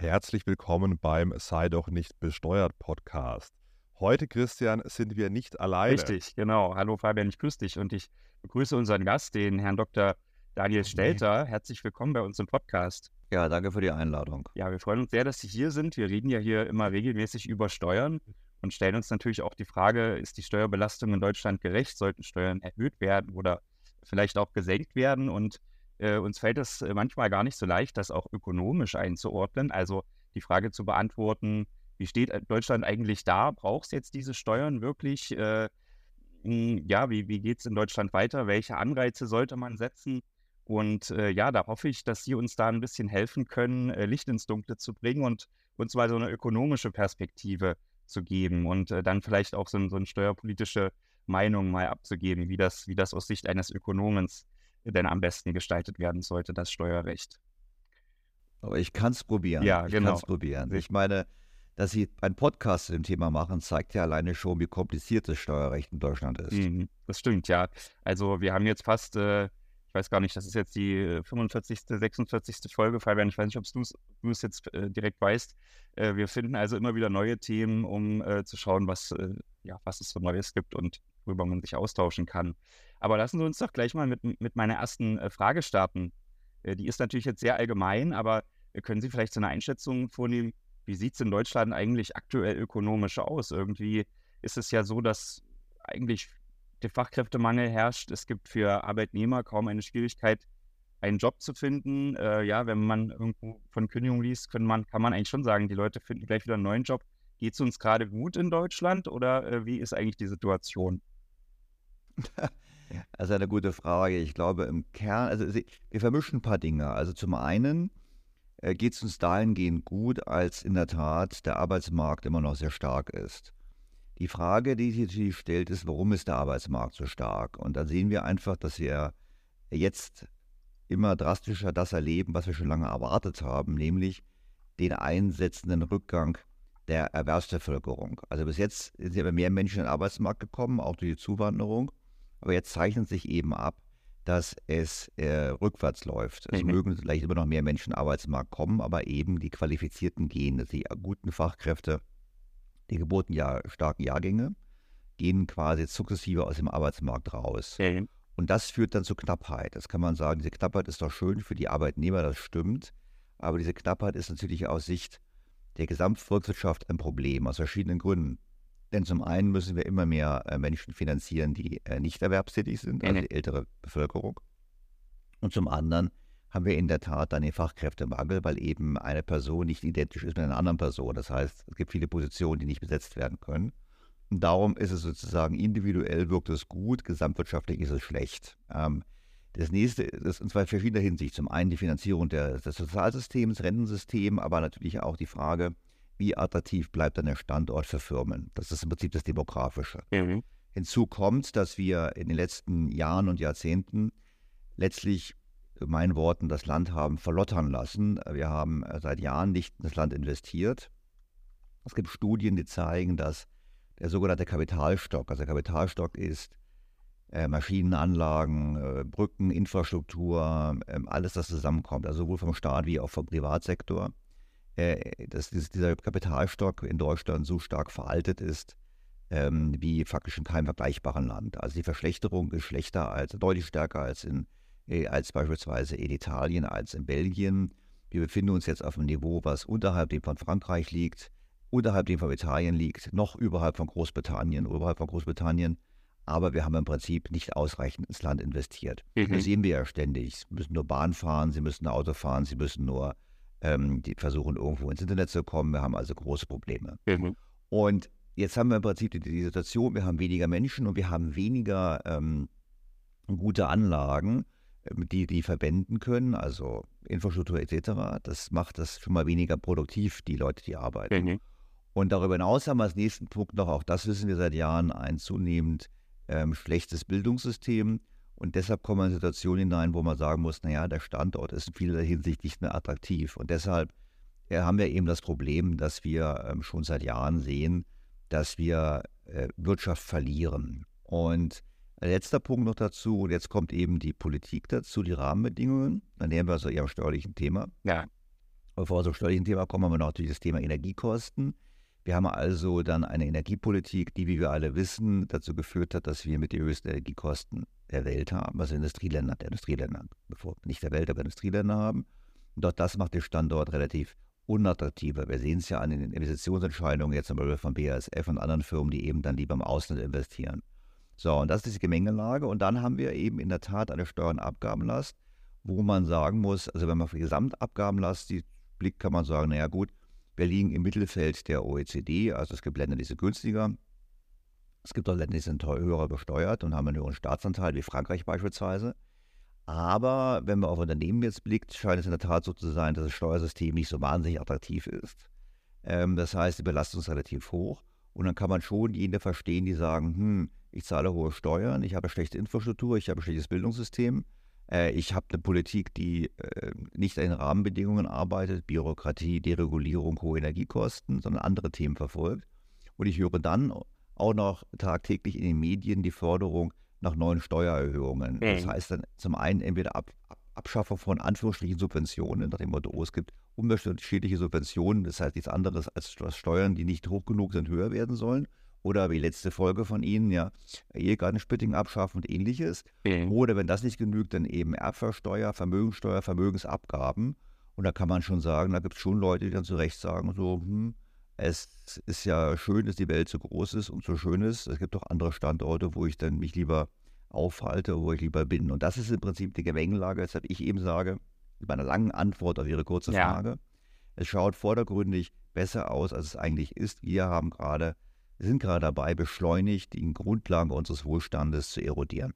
Herzlich willkommen beim Sei doch nicht besteuert Podcast. Heute, Christian, sind wir nicht alleine. Richtig, genau. Hallo Fabian, ich grüße dich und ich begrüße unseren Gast, den Herrn Dr. Daniel Stelter. Herzlich willkommen bei uns im Podcast. Ja, danke für die Einladung. Ja, wir freuen uns sehr, dass Sie hier sind. Wir reden ja hier immer regelmäßig über Steuern und stellen uns natürlich auch die Frage, ist die Steuerbelastung in Deutschland gerecht? Sollten Steuern erhöht werden oder vielleicht auch gesenkt werden? Und äh, uns fällt es äh, manchmal gar nicht so leicht, das auch ökonomisch einzuordnen. Also die Frage zu beantworten, wie steht äh, Deutschland eigentlich da? Braucht es jetzt diese Steuern wirklich? Äh, hm, ja, wie, wie geht es in Deutschland weiter? Welche Anreize sollte man setzen? Und äh, ja, da hoffe ich, dass Sie uns da ein bisschen helfen können, äh, Licht ins Dunkle zu bringen und uns mal so eine ökonomische Perspektive zu geben und äh, dann vielleicht auch so, so eine steuerpolitische Meinung mal abzugeben, wie das, wie das aus Sicht eines Ökonomens denn am besten gestaltet werden sollte, das Steuerrecht. Aber ich kann es probieren. Ja, ich genau. kann es probieren. Ich meine, dass Sie einen Podcast zu dem Thema machen, zeigt ja alleine schon, wie kompliziert das Steuerrecht in Deutschland ist. Mhm, das stimmt, ja. Also wir haben jetzt fast, äh, ich weiß gar nicht, das ist jetzt die 45., 46. Folge, Fabian, ich weiß nicht, ob du es jetzt äh, direkt weißt. Äh, wir finden also immer wieder neue Themen, um äh, zu schauen, was, äh, ja, was es so Neues gibt und worüber man sich austauschen kann. Aber lassen Sie uns doch gleich mal mit, mit meiner ersten äh, Frage starten. Äh, die ist natürlich jetzt sehr allgemein, aber äh, können Sie vielleicht so eine Einschätzung vornehmen, wie sieht es in Deutschland eigentlich aktuell ökonomisch aus? Irgendwie ist es ja so, dass eigentlich der Fachkräftemangel herrscht. Es gibt für Arbeitnehmer kaum eine Schwierigkeit, einen Job zu finden. Äh, ja, wenn man irgendwo von Kündigung liest, kann man, kann man eigentlich schon sagen, die Leute finden gleich wieder einen neuen Job. Geht es uns gerade gut in Deutschland oder äh, wie ist eigentlich die Situation? Das ist eine gute Frage. Ich glaube, im Kern, also wir vermischen ein paar Dinge. Also zum einen äh, geht es uns dahingehend gut, als in der Tat der Arbeitsmarkt immer noch sehr stark ist. Die Frage, die sich natürlich stellt, ist, warum ist der Arbeitsmarkt so stark? Und da sehen wir einfach, dass wir jetzt immer drastischer das erleben, was wir schon lange erwartet haben, nämlich den einsetzenden Rückgang der Erwerbsbevölkerung. Also bis jetzt sind ja mehr Menschen in den Arbeitsmarkt gekommen, auch durch die Zuwanderung. Aber jetzt zeichnet sich eben ab, dass es äh, rückwärts läuft. Es mhm. mögen vielleicht immer noch mehr Menschen Arbeitsmarkt kommen, aber eben die Qualifizierten gehen, die guten Fachkräfte, die geburtenjahr starken Jahrgänge, gehen quasi sukzessive aus dem Arbeitsmarkt raus. Mhm. Und das führt dann zu Knappheit. Das kann man sagen, diese Knappheit ist doch schön für die Arbeitnehmer, das stimmt. Aber diese Knappheit ist natürlich aus Sicht der Gesamtvolkswirtschaft ein Problem, aus verschiedenen Gründen. Denn zum einen müssen wir immer mehr äh, Menschen finanzieren, die äh, nicht erwerbstätig sind, also die ältere Bevölkerung. Und zum anderen haben wir in der Tat dann den Fachkräftemangel, weil eben eine Person nicht identisch ist mit einer anderen Person. Das heißt, es gibt viele Positionen, die nicht besetzt werden können. Und darum ist es sozusagen individuell wirkt es gut, gesamtwirtschaftlich ist es schlecht. Ähm, das nächste ist in zwei verschiedener Hinsicht. Zum einen die Finanzierung der, des Sozialsystems, Rentensystem, aber natürlich auch die Frage, wie attraktiv bleibt dann der Standort für Firmen. Das ist im Prinzip das Demografische. Mhm. Hinzu kommt, dass wir in den letzten Jahren und Jahrzehnten letztlich, in meinen Worten, das Land haben verlottern lassen. Wir haben äh, seit Jahren nicht in das Land investiert. Es gibt Studien, die zeigen, dass der sogenannte Kapitalstock, also der Kapitalstock ist äh, Maschinenanlagen, äh, Brücken, Infrastruktur, äh, alles, das zusammenkommt, also sowohl vom Staat wie auch vom Privatsektor, dass dieser Kapitalstock in Deutschland so stark veraltet ist, ähm, wie faktisch in keinem vergleichbaren Land. Also die Verschlechterung ist schlechter als, deutlich stärker als, in, äh, als beispielsweise in Italien, als in Belgien. Wir befinden uns jetzt auf einem Niveau, was unterhalb dem von Frankreich liegt, unterhalb dem von Italien liegt, noch überhalb von Großbritannien, überhalb von Großbritannien. Aber wir haben im Prinzip nicht ausreichend ins Land investiert. Mhm. Das sehen wir ja ständig. Sie müssen nur Bahn fahren, sie müssen Auto fahren, sie müssen nur ähm, die versuchen irgendwo ins Internet zu kommen. Wir haben also große Probleme. Mhm. Und jetzt haben wir im Prinzip die, die, Situation, wir haben weniger Menschen und wir haben weniger ähm, gute Anlagen, ähm, die die verwenden können, also Infrastruktur etc. Das macht das schon mal weniger produktiv, die Leute, die arbeiten. Mhm. Und darüber hinaus haben wir als nächsten Punkt noch, auch das wissen wir seit Jahren, ein zunehmend ähm, schlechtes Bildungssystem. Und deshalb kommen wir in Situationen hinein, wo man sagen muss, naja, der Standort ist in vieler Hinsicht nicht mehr attraktiv. Und deshalb äh, haben wir eben das Problem, dass wir ähm, schon seit Jahren sehen, dass wir äh, Wirtschaft verlieren. Und letzter Punkt noch dazu, und jetzt kommt eben die Politik dazu, die Rahmenbedingungen. Dann nähern wir also eher am steuerlichen Thema. Ja. Bevor wir zum steuerlichen Thema kommen, haben wir natürlich das Thema Energiekosten. Wir haben also dann eine Energiepolitik, die, wie wir alle wissen, dazu geführt hat, dass wir mit den höchsten Energiekosten der Welt haben, also Industrieländer, der Industrieländer, nicht der Welt, aber Industrieländer haben. Und auch das macht den Standort relativ unattraktiver. Wir sehen es ja an den Investitionsentscheidungen jetzt zum Beispiel von BASF und anderen Firmen, die eben dann lieber im Ausland investieren. So, und das ist diese Gemengelage. Und dann haben wir eben in der Tat eine Steuer- und Abgabenlast, wo man sagen muss, also wenn man auf die Gesamtabgabenlast blickt, kann man sagen, naja gut, wir liegen im Mittelfeld der OECD, also es gibt Länder, die sind günstiger. Es gibt auch Länder, die sind höher besteuert und haben einen höheren Staatsanteil, wie Frankreich beispielsweise. Aber wenn man auf Unternehmen jetzt blickt, scheint es in der Tat so zu sein, dass das Steuersystem nicht so wahnsinnig attraktiv ist. Ähm, das heißt, die Belastung ist relativ hoch. Und dann kann man schon jene verstehen, die sagen, hm, ich zahle hohe Steuern, ich habe schlechte Infrastruktur, ich habe ein schlechtes Bildungssystem, äh, ich habe eine Politik, die äh, nicht an Rahmenbedingungen arbeitet, Bürokratie, Deregulierung, hohe Energiekosten, sondern andere Themen verfolgt. Und ich höre dann auch noch tagtäglich in den Medien die Forderung nach neuen Steuererhöhungen. Mhm. Das heißt dann zum einen entweder Ab Abschaffung von Anführungsstrichen Subventionen, nach dem Motto, oh, es gibt umweltschädliche Subventionen, das heißt nichts anderes als Steuern, die nicht hoch genug sind, höher werden sollen oder wie letzte Folge von Ihnen, ja, Ehegattensplitting abschaffen und ähnliches. Mhm. Oder wenn das nicht genügt, dann eben Erbversteuer, Vermögensteuer, Vermögensabgaben. Und da kann man schon sagen, da gibt es schon Leute, die dann zu Recht sagen, so, hm, es ist ja schön, dass die Welt so groß ist und so schön ist. Es gibt auch andere Standorte, wo ich dann mich lieber aufhalte, wo ich lieber bin. Und das ist im Prinzip die Gemengelage, weshalb ich eben sage, bei einer langen Antwort auf Ihre kurze ja. Frage, es schaut vordergründig besser aus, als es eigentlich ist. Wir haben gerade wir sind gerade dabei, beschleunigt die Grundlagen unseres Wohlstandes zu erodieren.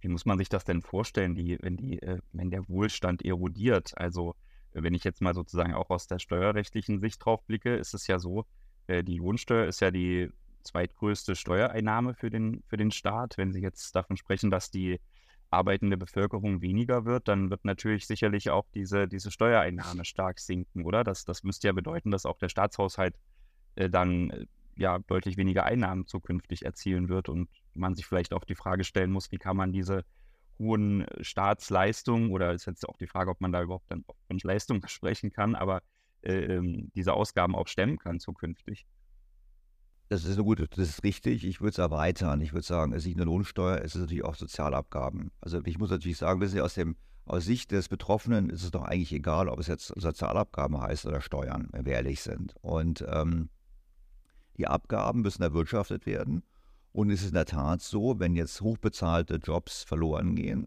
Wie muss man sich das denn vorstellen, die, wenn, die, äh, wenn der Wohlstand erodiert? Also wenn ich jetzt mal sozusagen auch aus der steuerrechtlichen Sicht drauf blicke, ist es ja so, äh, die Lohnsteuer ist ja die zweitgrößte Steuereinnahme für den, für den Staat. Wenn Sie jetzt davon sprechen, dass die arbeitende Bevölkerung weniger wird, dann wird natürlich sicherlich auch diese, diese Steuereinnahme stark sinken, oder? Das, das müsste ja bedeuten, dass auch der Staatshaushalt äh, dann äh, ja deutlich weniger Einnahmen zukünftig erzielen wird und man sich vielleicht auch die Frage stellen muss, wie kann man diese hohen äh, Staatsleistungen oder ist jetzt auch die Frage, ob man da überhaupt dann von Leistung sprechen kann, aber äh, ähm, diese Ausgaben auch stemmen kann zukünftig. Das ist gute, das ist richtig. Ich würde es erweitern. Ich würde sagen, es ist nicht nur Lohnsteuer, es ist natürlich auch Sozialabgaben. Also ich muss natürlich sagen, wissen Sie, aus dem aus Sicht des Betroffenen ist es doch eigentlich egal, ob es jetzt Sozialabgaben heißt oder Steuern, wenn wir ehrlich sind. Und ähm, die Abgaben müssen erwirtschaftet werden. Und es ist in der Tat so, wenn jetzt hochbezahlte Jobs verloren gehen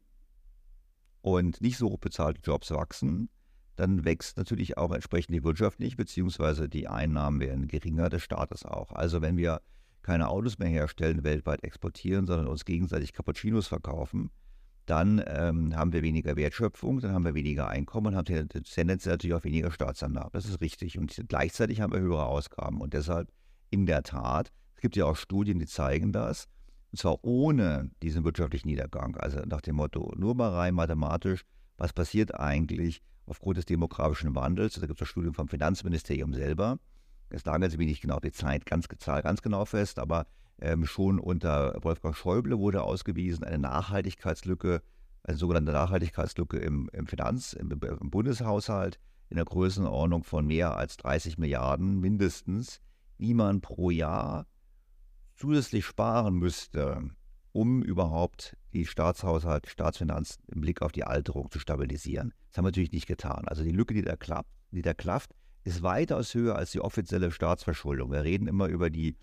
und nicht so hochbezahlte Jobs wachsen, dann wächst natürlich auch entsprechend die Wirtschaft nicht, beziehungsweise die Einnahmen werden geringer des Staates auch. Also wenn wir keine Autos mehr herstellen, weltweit exportieren, sondern uns gegenseitig Cappuccinos verkaufen, dann ähm, haben wir weniger Wertschöpfung, dann haben wir weniger Einkommen und haben tendenziell natürlich auch weniger Staatsannahmen. Das ist richtig. Und gleichzeitig haben wir höhere Ausgaben. Und deshalb in der Tat, es gibt ja auch Studien, die zeigen das, und zwar ohne diesen wirtschaftlichen Niedergang. Also nach dem Motto, nur mal rein mathematisch, was passiert eigentlich aufgrund des demografischen Wandels? Da gibt es auch Studien vom Finanzministerium selber. Es nageln sie mir nicht genau die Zeit ganz, ganz genau fest, aber ähm, schon unter Wolfgang Schäuble wurde ausgewiesen, eine Nachhaltigkeitslücke, eine sogenannte Nachhaltigkeitslücke im, im Finanz-, im, im Bundeshaushalt in der Größenordnung von mehr als 30 Milliarden mindestens wie man pro Jahr zusätzlich sparen müsste, um überhaupt die Staatshaushalt, Staatsfinanzen im Blick auf die Alterung zu stabilisieren. Das haben wir natürlich nicht getan. Also die Lücke, die da klafft, die da klafft ist weitaus höher als die offizielle Staatsverschuldung. Wir reden immer über die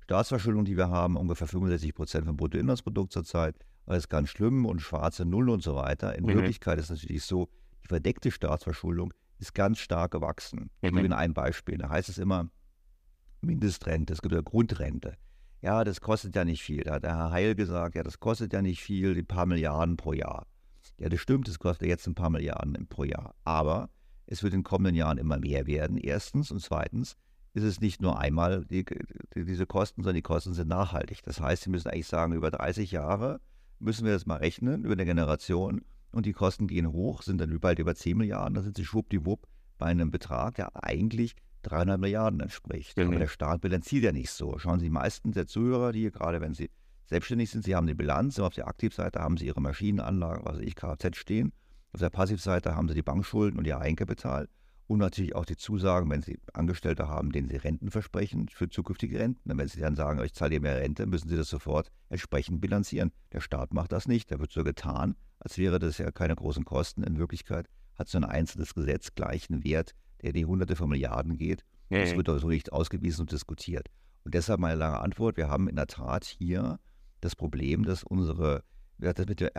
Staatsverschuldung, die wir haben, ungefähr 65 Prozent vom Bruttoinlandsprodukt zurzeit. Das ist ganz schlimm und schwarze Null und so weiter. In mhm. Wirklichkeit ist es natürlich so, die verdeckte Staatsverschuldung ist ganz stark gewachsen. Ich gebe Ihnen ein Beispiel. Da heißt es immer, Mindestrente, es gibt ja Grundrente. Ja, das kostet ja nicht viel. Da hat der Herr Heil gesagt, ja, das kostet ja nicht viel, ein paar Milliarden pro Jahr. Ja, das stimmt, es kostet jetzt ein paar Milliarden pro Jahr. Aber es wird in den kommenden Jahren immer mehr werden, erstens. Und zweitens ist es nicht nur einmal die, die, diese Kosten, sondern die Kosten sind nachhaltig. Das heißt, Sie müssen eigentlich sagen, über 30 Jahre müssen wir das mal rechnen, über eine Generation. Und die Kosten gehen hoch, sind dann bald über 10 Milliarden. Dann sind Sie schwuppdiwupp bei einem Betrag, der eigentlich 300 Milliarden entspricht. Genau. Aber der Staat bilanziert ja nicht so. Schauen Sie, die meisten der Zuhörer, die hier gerade, wenn sie selbstständig sind, sie haben die Bilanz, auf der Aktivseite haben sie ihre Maschinenanlagen, also ich Kfz stehen Auf der Passivseite haben sie die Bankschulden und ihr Eigenkapital und natürlich auch die Zusagen, wenn sie Angestellte haben, denen sie Renten versprechen für zukünftige Renten. Und wenn sie dann sagen, ich zahle dir mehr Rente, müssen sie das sofort entsprechend bilanzieren. Der Staat macht das nicht. Da wird so getan, als wäre das ja keine großen Kosten. In Wirklichkeit hat so ein einzelnes Gesetz gleichen Wert, der die Hunderte von Milliarden geht. Ja, das wird also nicht ausgewiesen und diskutiert. Und deshalb meine lange Antwort. Wir haben in der Tat hier das Problem, dass unsere das mit dem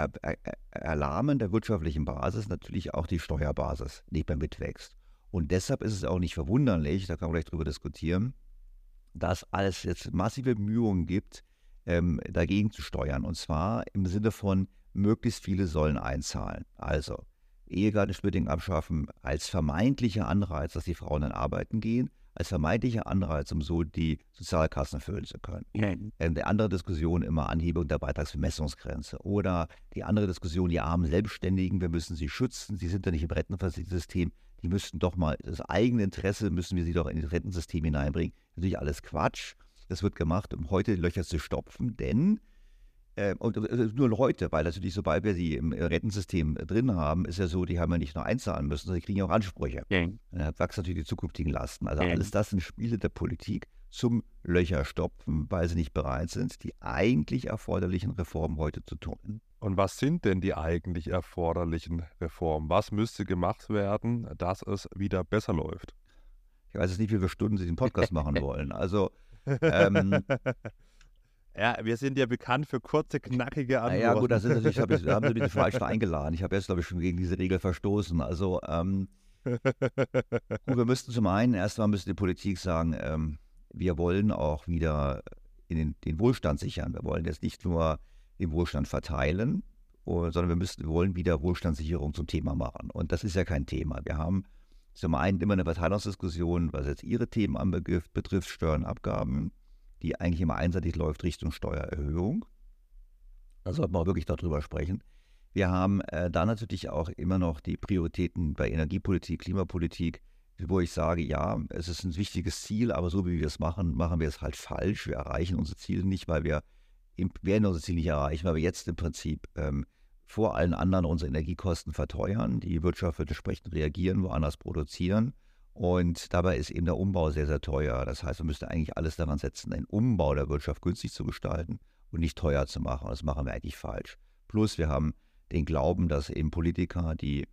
Erlahmen der wirtschaftlichen Basis natürlich auch die Steuerbasis nicht mehr mitwächst. Und deshalb ist es auch nicht verwunderlich, da kann man gleich drüber diskutieren, dass es jetzt massive Bemühungen gibt, ähm, dagegen zu steuern. Und zwar im Sinne von, möglichst viele sollen einzahlen. Also Ehegattensplitting abschaffen als vermeintlicher Anreiz, dass die Frauen dann arbeiten gehen, als vermeintlicher Anreiz, um so die Sozialkassen füllen zu können. Ja. Ähm, die andere Diskussion immer Anhebung der Beitragsvermessungsgrenze. Oder die andere Diskussion, die armen Selbstständigen, wir müssen sie schützen, sie sind ja nicht im Rentenversicherungssystem, die müssten doch mal, das eigene Interesse müssen wir sie doch in das Rentensystem hineinbringen. Natürlich alles Quatsch. Das wird gemacht, um heute die Löcher zu stopfen, denn äh, und äh, nur heute, weil natürlich, sobald wir sie im Rentensystem drin haben, ist ja so, die haben ja nicht nur einzahlen müssen, sondern sie kriegen auch Ansprüche. Ja. Dann wachsen natürlich die zukünftigen Lasten. Also ja. alles das sind Spiele der Politik zum Löcher stopfen, weil sie nicht bereit sind, die eigentlich erforderlichen Reformen heute zu tun. Und was sind denn die eigentlich erforderlichen Reformen? Was müsste gemacht werden, dass es wieder besser läuft? Ich weiß jetzt nicht, wie viele Stunden Sie den Podcast machen wollen. Also, ähm, ja, wir sind ja bekannt für kurze, knackige Antworten. Ja, gut, das ist natürlich, hab ich, da haben Sie mich den falschen eingeladen. Ich habe jetzt, glaube ich, schon gegen diese Regel verstoßen. Also, ähm, gut, wir müssten zum einen, erstmal müsste die Politik sagen, ähm, wir wollen auch wieder den, den Wohlstand sichern. Wir wollen jetzt nicht nur den Wohlstand verteilen, sondern wir, müssen, wir wollen wieder Wohlstandssicherung zum Thema machen. Und das ist ja kein Thema. Wir haben zum einen immer eine Verteilungsdiskussion, was jetzt Ihre Themen anbetrifft, betrifft Steuern, Abgaben, die eigentlich immer einseitig läuft Richtung Steuererhöhung. Da sollten wir auch wirklich darüber sprechen. Wir haben äh, da natürlich auch immer noch die Prioritäten bei Energiepolitik, Klimapolitik, wo ich sage, ja, es ist ein wichtiges Ziel, aber so wie wir es machen, machen wir es halt falsch. Wir erreichen unsere Ziele nicht, weil wir werden unser Ziel nicht erreichen, weil wir jetzt im Prinzip ähm, vor allen anderen unsere Energiekosten verteuern. Die Wirtschaft wird entsprechend reagieren, woanders produzieren. Und dabei ist eben der Umbau sehr, sehr teuer. Das heißt, wir müssten eigentlich alles daran setzen, den Umbau der Wirtschaft günstig zu gestalten und nicht teuer zu machen. Das machen wir eigentlich falsch. Plus, wir haben den Glauben, dass eben Politiker, die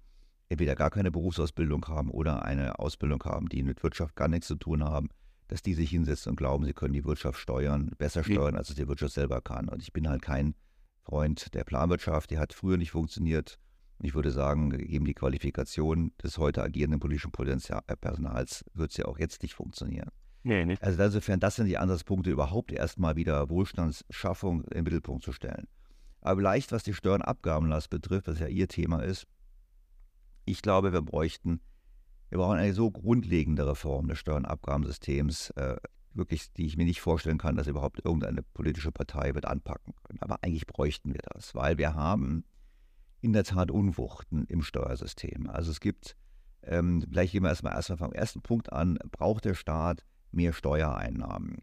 entweder gar keine Berufsausbildung haben oder eine Ausbildung haben, die mit Wirtschaft gar nichts zu tun haben, dass die sich hinsetzen und glauben, sie können die Wirtschaft steuern, besser steuern, als es die Wirtschaft selber kann. Und ich bin halt kein Freund der Planwirtschaft, die hat früher nicht funktioniert. Ich würde sagen, gegeben die Qualifikation des heute agierenden politischen äh, Personals, wird sie auch jetzt nicht funktionieren. Nee, nicht. Also insofern, das sind die Ansatzpunkte, überhaupt erstmal wieder Wohlstandsschaffung im Mittelpunkt zu stellen. Aber vielleicht, was die Steuernabgabenlast betrifft, was ja Ihr Thema ist, ich glaube, wir bräuchten wir brauchen eine so grundlegende Reform des Steuernabgabensystems, äh, wirklich, die ich mir nicht vorstellen kann, dass überhaupt irgendeine politische Partei wird anpacken können. Aber eigentlich bräuchten wir das, weil wir haben in der Tat Unwuchten im Steuersystem. Also es gibt, ähm, vielleicht gehen wir erstmal erstmal vom ersten Punkt an, braucht der Staat mehr Steuereinnahmen?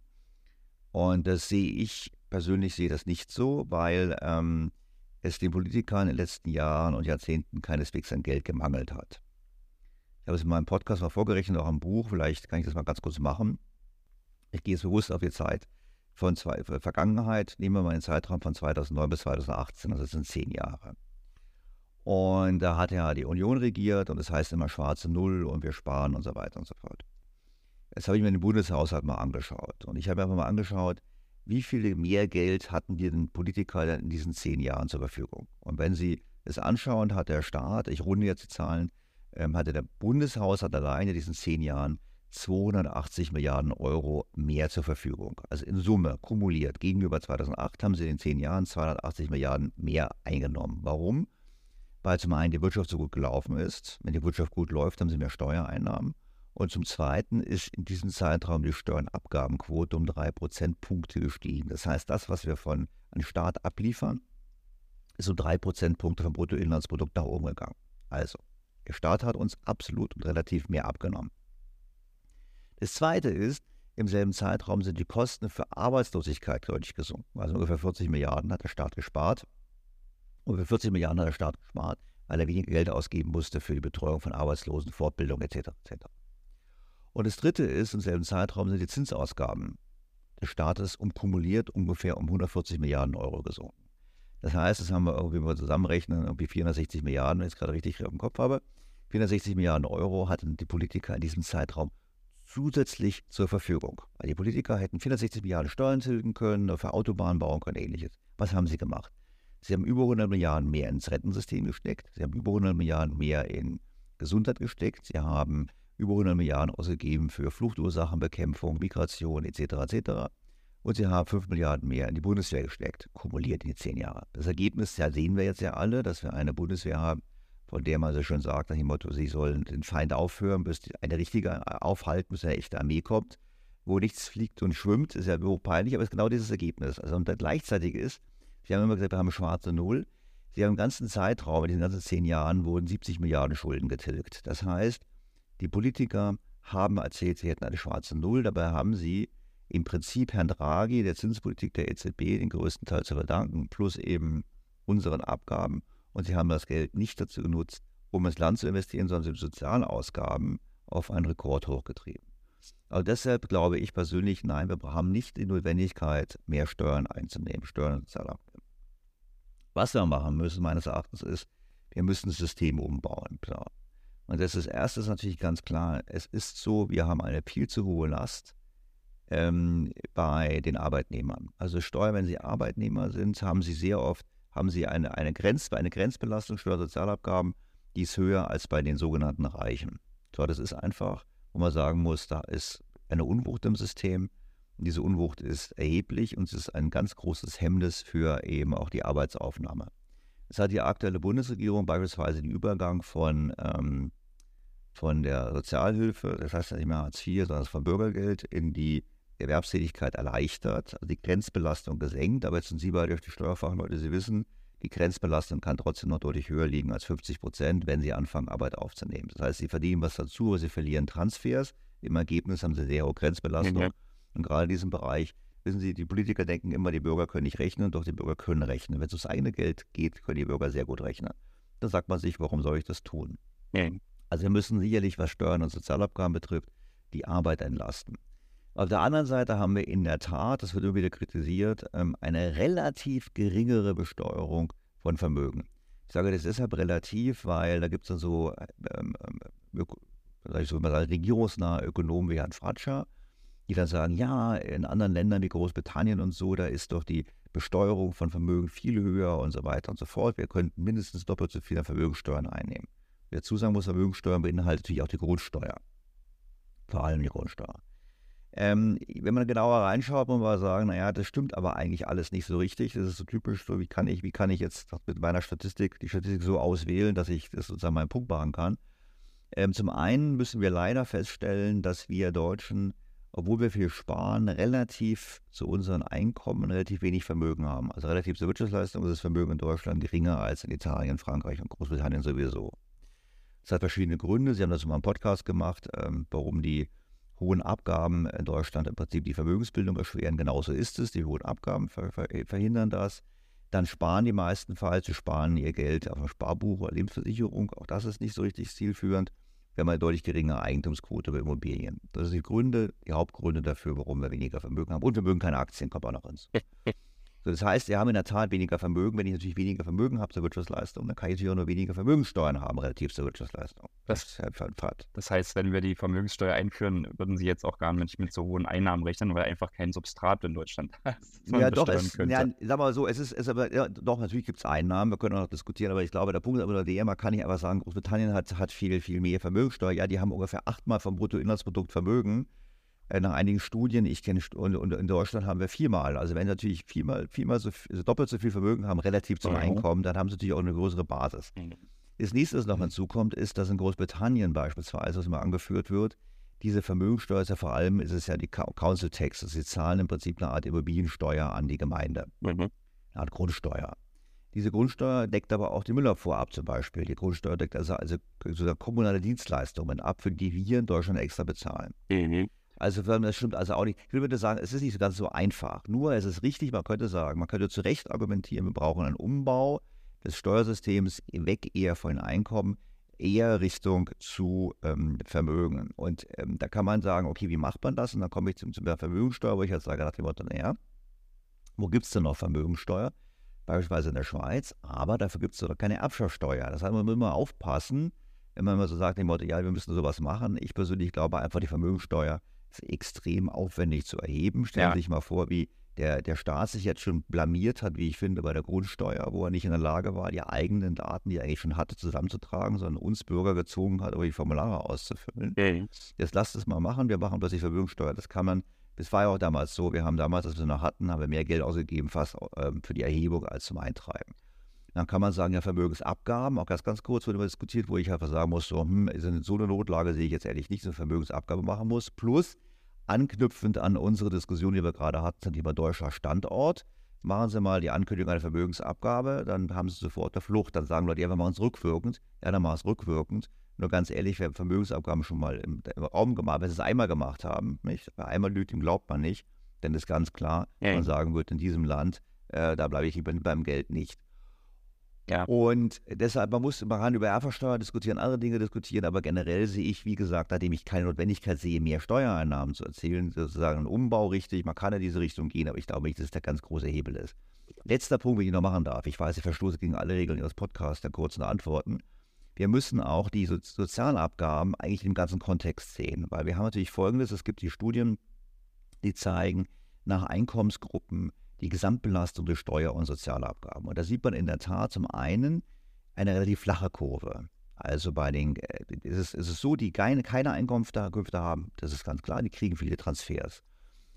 Und das sehe ich persönlich sehe das nicht so, weil ähm, es den Politikern in den letzten Jahren und Jahrzehnten keineswegs an Geld gemangelt hat. Ich habe es in meinem Podcast mal vorgerechnet, auch im Buch. Vielleicht kann ich das mal ganz kurz machen. Ich gehe jetzt bewusst auf die Zeit von zwei, Vergangenheit. Nehmen wir mal den Zeitraum von 2009 bis 2018, also das sind zehn Jahre. Und da hat ja die Union regiert und das heißt immer schwarze Null und wir sparen und so weiter und so fort. Jetzt habe ich mir den Bundeshaushalt mal angeschaut und ich habe mir einfach mal angeschaut, wie viel mehr Geld hatten die den Politiker in diesen zehn Jahren zur Verfügung. Und wenn Sie es anschauen, hat der Staat, ich runde jetzt die Zahlen, ähm, hatte der Bundeshaushalt alleine in diesen zehn Jahren 280 Milliarden Euro mehr zur Verfügung. Also in Summe kumuliert gegenüber 2008 haben sie in den zehn Jahren 280 Milliarden mehr eingenommen. Warum? Weil zum einen die Wirtschaft so gut gelaufen ist. Wenn die Wirtschaft gut läuft, haben sie mehr Steuereinnahmen. Und zum Zweiten ist in diesem Zeitraum die Steuernabgabenquote um drei Prozentpunkte gestiegen. Das heißt, das, was wir von an Staat abliefern, ist um drei Prozentpunkte vom Bruttoinlandsprodukt nach oben gegangen. Also, der Staat hat uns absolut und relativ mehr abgenommen. Das Zweite ist, im selben Zeitraum sind die Kosten für Arbeitslosigkeit deutlich gesunken. Also ungefähr 40 Milliarden hat der Staat gespart. Ungefähr 40 Milliarden hat der Staat gespart, weil er weniger Geld ausgeben musste für die Betreuung von Arbeitslosen, Fortbildung etc. etc. Und das Dritte ist, im selben Zeitraum sind die Zinsausgaben des Staates um kumuliert ungefähr um 140 Milliarden Euro gesunken. Das heißt, das haben wir irgendwie, wir zusammenrechnen, irgendwie 460 Milliarden, wenn ich es gerade richtig im Kopf habe. 460 Milliarden Euro hatten die Politiker in diesem Zeitraum zusätzlich zur Verfügung. Weil die Politiker hätten 460 Milliarden Steuern tilgen können, für Autobahnen bauen können, ähnliches. Was haben sie gemacht? Sie haben über 100 Milliarden mehr ins Rentensystem gesteckt. Sie haben über 100 Milliarden mehr in Gesundheit gesteckt. Sie haben über 100 Milliarden ausgegeben für Fluchtursachenbekämpfung, Migration etc. etc. Und sie haben 5 Milliarden mehr in die Bundeswehr gesteckt, kumuliert in die zehn Jahre. Das Ergebnis ja, sehen wir jetzt ja alle, dass wir eine Bundeswehr haben, von der man so schön sagt, nach dem Motto, sie sollen den Feind aufhören, bis eine richtige aufhalten, bis eine echte Armee kommt, wo nichts fliegt und schwimmt, ist ja hochpeinlich, aber es ist genau dieses Ergebnis. Also und gleichzeitig ist, Sie haben immer gesagt, wir haben schwarze Null. Sie haben im ganzen Zeitraum, in diesen ganzen zehn Jahren, wurden 70 Milliarden Schulden getilgt. Das heißt, die Politiker haben erzählt, sie hätten eine schwarze Null. Dabei haben sie im Prinzip Herrn Draghi, der Zinspolitik der EZB, den größten Teil zu verdanken, plus eben unseren Abgaben. Und sie haben das Geld nicht dazu genutzt, um ins Land zu investieren, sondern die Sozialausgaben auf einen Rekord hochgetrieben. Also deshalb glaube ich persönlich, nein, wir haben nicht die Notwendigkeit, mehr Steuern einzunehmen, Steuern und Sozialabgaben. Was wir machen müssen, meines Erachtens, ist, wir müssen das System umbauen. Klar. Und das ist erstes natürlich ganz klar. Es ist so, wir haben eine viel zu hohe Last ähm, bei den Arbeitnehmern. Also Steuer, wenn Sie Arbeitnehmer sind, haben Sie sehr oft haben Sie eine, eine, Grenz, eine Grenzbelastung Steuersozialabgaben, die ist höher als bei den sogenannten Reichen. So, das ist einfach, wo man sagen muss, da ist eine Unwucht im System. Diese Unwucht ist erheblich und es ist ein ganz großes Hemmnis für eben auch die Arbeitsaufnahme. Es hat die aktuelle Bundesregierung beispielsweise den Übergang von, ähm, von der Sozialhilfe, das heißt nicht mehr Hartz IV, sondern vom Bürgergeld, in die Erwerbstätigkeit erleichtert, also die Grenzbelastung gesenkt. Aber jetzt sind Sie beide die Steuerfachleute, Sie wissen, die Grenzbelastung kann trotzdem noch deutlich höher liegen als 50 Prozent, wenn Sie anfangen, Arbeit aufzunehmen. Das heißt, Sie verdienen was dazu, aber Sie verlieren Transfers. Im Ergebnis haben Sie sehr hohe Grenzbelastung. Mhm. Und gerade in diesem Bereich, wissen Sie, die Politiker denken immer, die Bürger können nicht rechnen, doch die Bürger können rechnen. Wenn es ums eigene Geld geht, können die Bürger sehr gut rechnen. Dann sagt man sich, warum soll ich das tun? Mhm. Also wir müssen sicherlich, was Steuern und Sozialabgaben betrifft, die Arbeit entlasten. Auf der anderen Seite haben wir in der Tat, das wird immer wieder kritisiert, ähm, eine relativ geringere Besteuerung von Vermögen. Ich sage das deshalb relativ, weil da gibt es dann so, ähm, ähm ich so sagen, regierungsnahe Ökonomen wie Herrn Fratscher, die dann sagen, ja, in anderen Ländern wie Großbritannien und so, da ist doch die Besteuerung von Vermögen viel höher und so weiter und so fort. Wir könnten mindestens doppelt so viel an Vermögensteuern einnehmen. Wer dazu sagen muss, Vermögensteuern beinhaltet natürlich auch die Grundsteuer. Vor allem die Grundsteuer. Ähm, wenn man genauer reinschaut, muss man sagen, naja, das stimmt aber eigentlich alles nicht so richtig. Das ist so typisch, so wie kann ich, wie kann ich jetzt mit meiner Statistik die Statistik so auswählen, dass ich das sozusagen meinen Punkt machen kann. Ähm, zum einen müssen wir leider feststellen, dass wir Deutschen, obwohl wir viel sparen, relativ zu unseren Einkommen relativ wenig Vermögen haben. Also relativ zur Wirtschaftsleistung ist das Vermögen in Deutschland geringer als in Italien, Frankreich und Großbritannien sowieso. Das hat verschiedene Gründe. Sie haben das mal im Podcast gemacht, ähm, warum die hohen Abgaben in Deutschland im Prinzip die Vermögensbildung erschweren. Genauso ist es. Die hohen Abgaben ver verhindern das. Dann sparen die meisten Fall, sie sparen ihr Geld auf ein Sparbuch oder Lebensversicherung. Auch das ist nicht so richtig zielführend. Wir haben eine deutlich geringere Eigentumsquote bei Immobilien. Das sind die Gründe, die Hauptgründe dafür, warum wir weniger Vermögen haben. Und wir mögen keine Aktien, kommt auch noch ins. Das heißt, wir haben in der Tat weniger Vermögen. Wenn ich natürlich weniger Vermögen habe zur Wirtschaftsleistung, dann kann ich natürlich auch nur weniger Vermögenssteuern haben relativ zur Wirtschaftsleistung. Das, das ist halt ein Fakt. Das heißt, wenn wir die Vermögenssteuer einführen, würden Sie jetzt auch gar nicht mit so hohen Einnahmen rechnen, weil einfach kein Substrat in Deutschland ist. Ja, doch, es, ja, sag mal so, es ist, es aber, ja, doch, natürlich gibt es Einnahmen, wir können auch noch diskutieren, aber ich glaube, der Punkt ist aber der man kann nicht einfach sagen, Großbritannien hat, hat viel, viel mehr Vermögenssteuer. Ja, die haben ungefähr achtmal vom Bruttoinlandsprodukt Vermögen. Äh, nach einigen Studien, ich kenne und, in Deutschland haben wir viermal. Also wenn sie natürlich viermal, viermal so also doppelt so viel Vermögen haben relativ zum mhm. Einkommen, dann haben sie natürlich auch eine größere Basis. Mhm. Das nächste, was noch mhm. hinzukommt, ist, dass in Großbritannien beispielsweise, was immer angeführt wird, diese Vermögensteuer ist ja vor allem, ist es ja die Council Tax. Also sie zahlen im Prinzip eine Art Immobiliensteuer an die Gemeinde. Eine Art Grundsteuer. Diese Grundsteuer deckt aber auch die Müllabfuhr ab zum Beispiel. Die Grundsteuer deckt also, also kommunale Dienstleistungen ab, für die wir in Deutschland extra bezahlen. Mhm. Also das stimmt also auch nicht. Ich würde sagen, es ist nicht so ganz so einfach. Nur es ist richtig, man könnte sagen, man könnte zu Recht argumentieren, wir brauchen einen Umbau des Steuersystems weg eher von Einkommen, eher Richtung zu ähm, Vermögen. Und ähm, da kann man sagen, okay, wie macht man das? Und dann komme ich zum, zum Vermögensteuer, wo ich jetzt sage nach dem Motto, naja, wo gibt es denn noch Vermögensteuer? Beispielsweise in der Schweiz, aber dafür gibt es doch keine Erbschaftssteuer. Das heißt, man muss immer aufpassen, wenn man immer so sagt, dem Motto, ja, wir müssen sowas machen. Ich persönlich glaube einfach, die Vermögensteuer extrem aufwendig zu erheben. Stellen Sie ja. sich mal vor, wie der, der Staat sich jetzt schon blamiert hat, wie ich finde, bei der Grundsteuer, wo er nicht in der Lage war, die eigenen Daten, die er eigentlich schon hatte, zusammenzutragen, sondern uns Bürger gezwungen hat, aber die Formulare auszufüllen. Okay. Jetzt lasst es mal machen, wir machen plötzlich Vermögenssteuer. Das kann man, das war ja auch damals so, wir haben damals, als wir noch hatten, haben wir mehr Geld ausgegeben fast äh, für die Erhebung als zum Eintreiben. Dann kann man sagen, ja, Vermögensabgaben, auch ganz, ganz kurz wurde diskutiert, wo ich einfach sagen muss, so, hm, in so einer Notlage sehe ich jetzt ehrlich nicht, dass eine Vermögensabgabe machen muss. Plus, anknüpfend an unsere Diskussion, die wir gerade hatten zum Thema deutscher Standort, machen Sie mal die Ankündigung einer Vermögensabgabe, dann haben Sie sofort eine Flucht. Dann sagen Leute, ja, wir machen es rückwirkend. Ja, dann machen es rückwirkend. Nur ganz ehrlich, wer Vermögensabgaben schon mal im, im Raum gemacht, wenn Sie es einmal gemacht haben, nicht? einmal lügt, ihm glaubt man nicht, denn ist ganz klar, ja. man sagen wird, in diesem Land, äh, da bleibe ich beim Geld nicht. Ja. Und deshalb, man muss, man kann über Erbversteuer diskutieren, andere Dinge diskutieren, aber generell sehe ich, wie gesagt, nachdem ich keine Notwendigkeit sehe, mehr Steuereinnahmen zu erzielen, sozusagen einen Umbau richtig, man kann in diese Richtung gehen, aber ich glaube nicht, dass es der ganz große Hebel ist. Letzter Punkt, den ich noch machen darf. Ich weiß, ich verstoße gegen alle Regeln Ihres Podcasts der kurzen Antworten. Wir müssen auch die so Sozialabgaben eigentlich im ganzen Kontext sehen, weil wir haben natürlich Folgendes, es gibt die Studien, die zeigen, nach Einkommensgruppen die Gesamtbelastung durch Steuer- und Sozialabgaben. Und da sieht man in der Tat zum einen eine relativ flache Kurve. Also bei den, äh, ist es, ist es so, die keine, keine Einkünfte haben, das ist ganz klar, die kriegen viele Transfers.